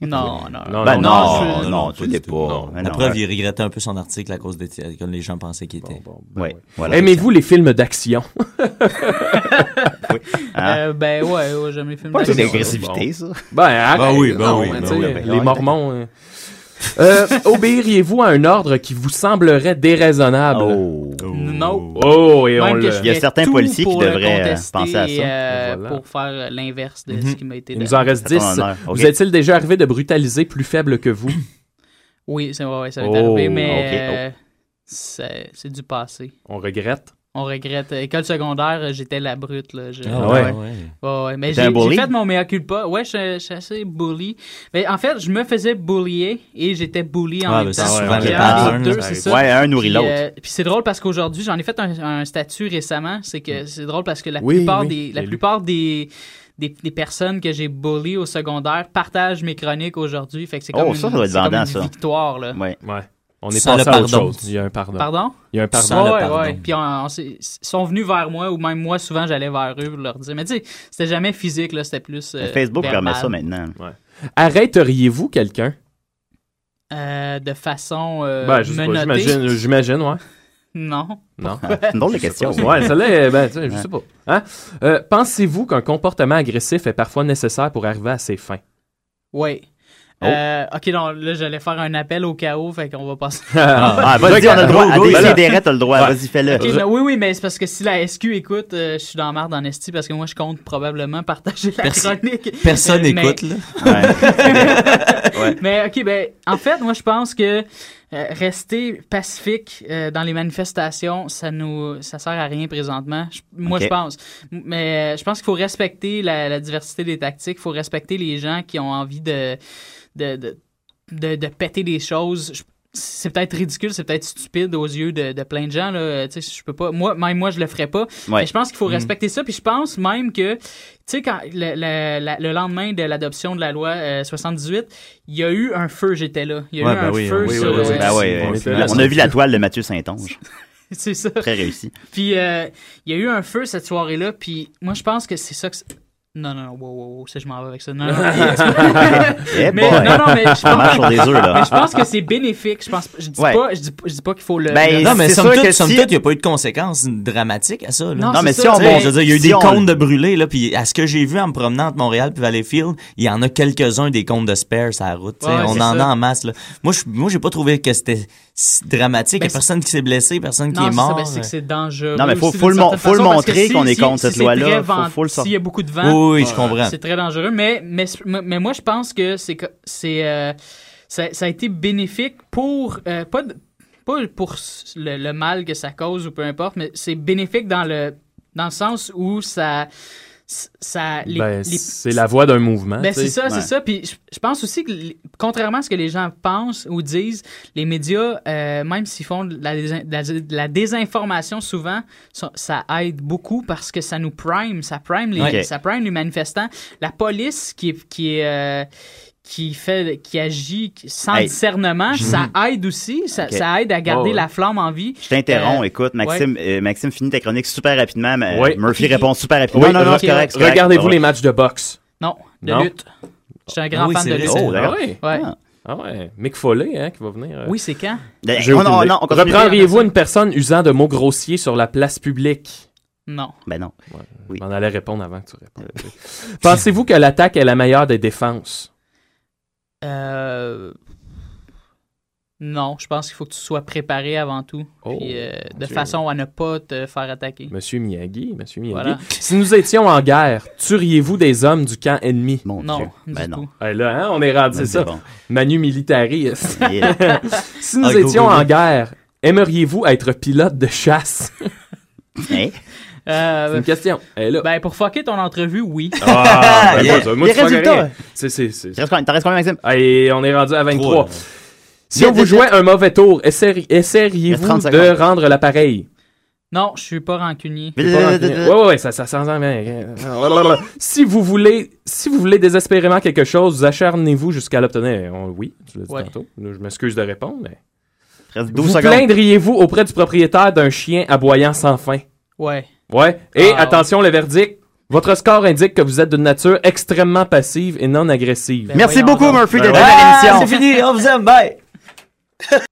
Non, non. Non, Ben non, non, je- non, t'es tout. pas. Non. Ben La non. preuve, il regrettait un peu son article à cause des que les gens pensaient qu'il était. Bon, ben Ouais, ouais. voilà. Aimez-vous les films d'action? Oui. Hein? Euh, ben ouais, ouais, j'aime les films Pas de d'action. l'agressivité, ça. Ben, arrête, Ben oui, ben non, oui, ben ben les mormons... euh. Obéiriez-vous à un ordre qui vous semblerait déraisonnable? Oh. Non. Oh, et on Même que le... je Il y a ferais certains tout policiers qui pour le devraient, euh, contester penser à ça. euh, Voilà. Pour faire l'inverse de Mhm. ce qui m'a été Il donné. nous en reste C'est ton 10. honneur. Ok. Vous est-il déjà arrivé de brutaliser plus faible que vous? Oui, c'est ouais, ouais, ça m'est Oh, arrivé, mais ok, oh. euh, c'est c'est du passé. On regrette? On regrette. École secondaire, euh, j'étais la brute. Là. Je- Ah ouais? ouais. Ouais, ouais, mais j'ai un bully? j'ai fait mon mea culpa. Ouais, je, je suis assez bully. Mais en fait, je me faisais bullier et j'étais bully en Ah, même temps. souvent les deux, c'est arrive. ça. Ouais, un nourrit l'autre. euh, puis c'est drôle parce qu'aujourd'hui, j'en ai fait un, un statut récemment. C'est que c'est drôle parce que la Oui, plupart oui, des la lu. plupart des, des des personnes que j'ai bully au secondaire partagent mes chroniques aujourd'hui. Fait que c'est Oh, comme ça, une, ça doit être c'est comme vendant, une ça. victoire là. Ouais. Ouais. On est Sans passé le à autre chose. Il y a un pardon. Pardon? Il y a un pardon. Sans le ouais, pardon. ouais. Puis on- on s'est- ils sont venus vers moi ou même moi souvent j'allais vers eux pour leur dire. Mais tu sais, c'était jamais physique là, c'était plus. euh, Facebook permet ça maintenant. Arrêteriez-vous quelqu'un? Euh, de façon euh, Ben, je sais pas, menottée? j'imagine, j'imagine, ouais. Non. Non. Une drôle de question. Ouais, celle-là, est- ben, tu sais, je sais pas. Hein? Euh, Pensez-vous qu'un comportement agressif est parfois nécessaire pour arriver à ses fins? Oui. Oh. Euh, ok, non, là, j'allais faire un appel au chaos, fait qu'on va passer. Ah, vas-y, on a le droit. À décider, t'as le droit. Ouais. Vas-y, fais-le. Oui, oui, mais c'est parce que si la SQ écoute, euh, je suis dans la merde en esti parce que moi, je compte probablement partager la Perso- chronique. Personne Mais- n'écoute, là. Ouais. Ouais. Mais ok, ben, en fait, moi, je pense que euh, rester pacifique euh, dans les manifestations, ça nous ça sert à rien présentement. Je- moi, je pense. Mais euh, je pense qu'il faut respecter la, la diversité des tactiques. Il faut respecter les gens qui ont envie de, de, de, de, de péter des choses. Je- c'est peut-être ridicule, c'est peut-être stupide aux yeux de, de plein de gens. Là. Tu sais, je peux pas. Moi, même moi, je le ferais pas. Ouais. Mais je pense qu'il faut Mm. respecter ça. Puis je pense même que, tu sais, quand le, le- la- le lendemain de l'adoption de la loi euh, 78, il y a eu un feu. J'étais là. Il y a Ouais, eu ben un oui, feu oui, sur. oui, oui. euh, Ben ouais, on a vu la toile de Mathieu Saint-Onge. c'est ça. Très réussi. Puis euh, il y a eu un feu cette soirée-là, puis moi je pense que c'est ça que. Non, non, non, wow, wow, wow, ça je m'en vais avec ça. Non, non, mais, non, non, mais je pense, mais je pense que c'est bénéfique. Je pense, je dis Ouais. pas, je dis, je dis pas qu'il faut le. Ben, le- non, mais somme toute, si- il n'y a pas eu de conséquences dramatiques à ça. Là. Non, Non, mais c'est si ça, on sais, je veux dire, il y a eu si des on- cônes de brûlés, là, puis à ce que j'ai vu en me promenant entre Montréal puis Valleyfield, il y en a quelques-uns des cônes de spare sur la route. tu sais. Ouais, on en ça. a en masse. Là. Moi, je, moi, j'ai pas trouvé que c'était dramatique. Il Ben, y a personne qui s'est blessé, personne qui Non, est mort. ben, c'est que c'est dangereux. Non, mais faut- faut le faut le façon, montrer si- qu'on est si- contre si cette loi-là, faut- vent- faut le sortir. S'il y a beaucoup de vent, Oui, oui, je comprends. c'est très dangereux. Mais, mais, mais moi, je pense que c'est c'est euh, ça, ça a été bénéfique pour euh, pas pas pour le, le mal que ça cause ou peu importe, mais c'est bénéfique dans le dans le sens où ça ça les, Ben, les- c'est la voie d'un mouvement. ben, c'est ça, Ouais. c'est ça. Puis je, je pense aussi que, contrairement à ce que les gens pensent ou disent, les médias, euh, même s'ils font de la, de désinformation souvent, ça, ça aide beaucoup parce que ça nous prime, ça prime les, ça prime les manifestants. La police qui est, qui est, euh, qui fait, qui agit sans Hey. discernement, ça aide aussi, ça, aide à garder Oh, la flamme en vie. Je t'interromps, Euh, écoute, Maxime, euh, Maxime, finis ta chronique super rapidement. mais Oui. Murphy Puis- répond super rapidement. Oui, non, non, c'est correct. correct. Regardez-vous les matchs de boxe? Non, de Non? lutte. Je suis un grand oui, fan de lutte. Oh, ouais? Ouais. Ah. Ah ouais. Mick Foley, hein, qui va venir. euh. Oui, c'est quand? Ben, oh, non, non, on. Reprendriez-vous une personne usant de mots grossiers sur la place publique? Non. Ben non. Ouais. Oui. Je m'en allais répondre avant que tu répondes. Pensez-vous que l'attaque est la meilleure des défenses? Euh... Non, je pense qu'il faut que tu sois préparé avant tout. Oh, puis, euh, de façon à ne pas te faire attaquer. Monsieur Miyagi, Monsieur Miyagi. Voilà. Si nous étions en guerre, tueriez-vous des hommes du camp ennemi? Mon Non, Dieu. Ben non. tout. Eh là, hein, on est rendu, Ben, c'est ça. bon. Manu Militari. Yeah. si nous Ah, go, étions go, go. en guerre, aimeriez-vous être pilote de chasse? Hein? Euh, C'est une question. Elle est là. ben, pour fucker ton entrevue, oui. Ah, ben, Yeah. moi, ça- moi, Les tu résultats. C'est, c'est, c'est- T'en restes combien, Maxime? Et on est rendu à 23. Trois, là. Si on vous jouait un mauvais tour, essayeriez-vous 30 de rendre l'appareil? Non, je suis pas rancunier. Pas vite, vite, rancunier. vite. Ouais, ouais, ouais, ça, ça s'en Si vous voulez, si vous voulez désespérément quelque chose, vous acharnez-vous jusqu'à l'obtenir. Oui, tu l'as dit Ouais. tantôt. Je m'excuse de répondre, mais. Il te reste 12 Vous plaindriez-vous auprès du propriétaire d'un chien aboyant sans fin? Ouais. Ouais. Et Ah, attention, le verdict. Votre score indique que vous êtes d'une nature extrêmement passive et non agressive. Ben, Merci beaucoup, donc. Murphy, Ben d'être ouais. venu à Ah, l'émission. c'est fini, on vous aime, bye!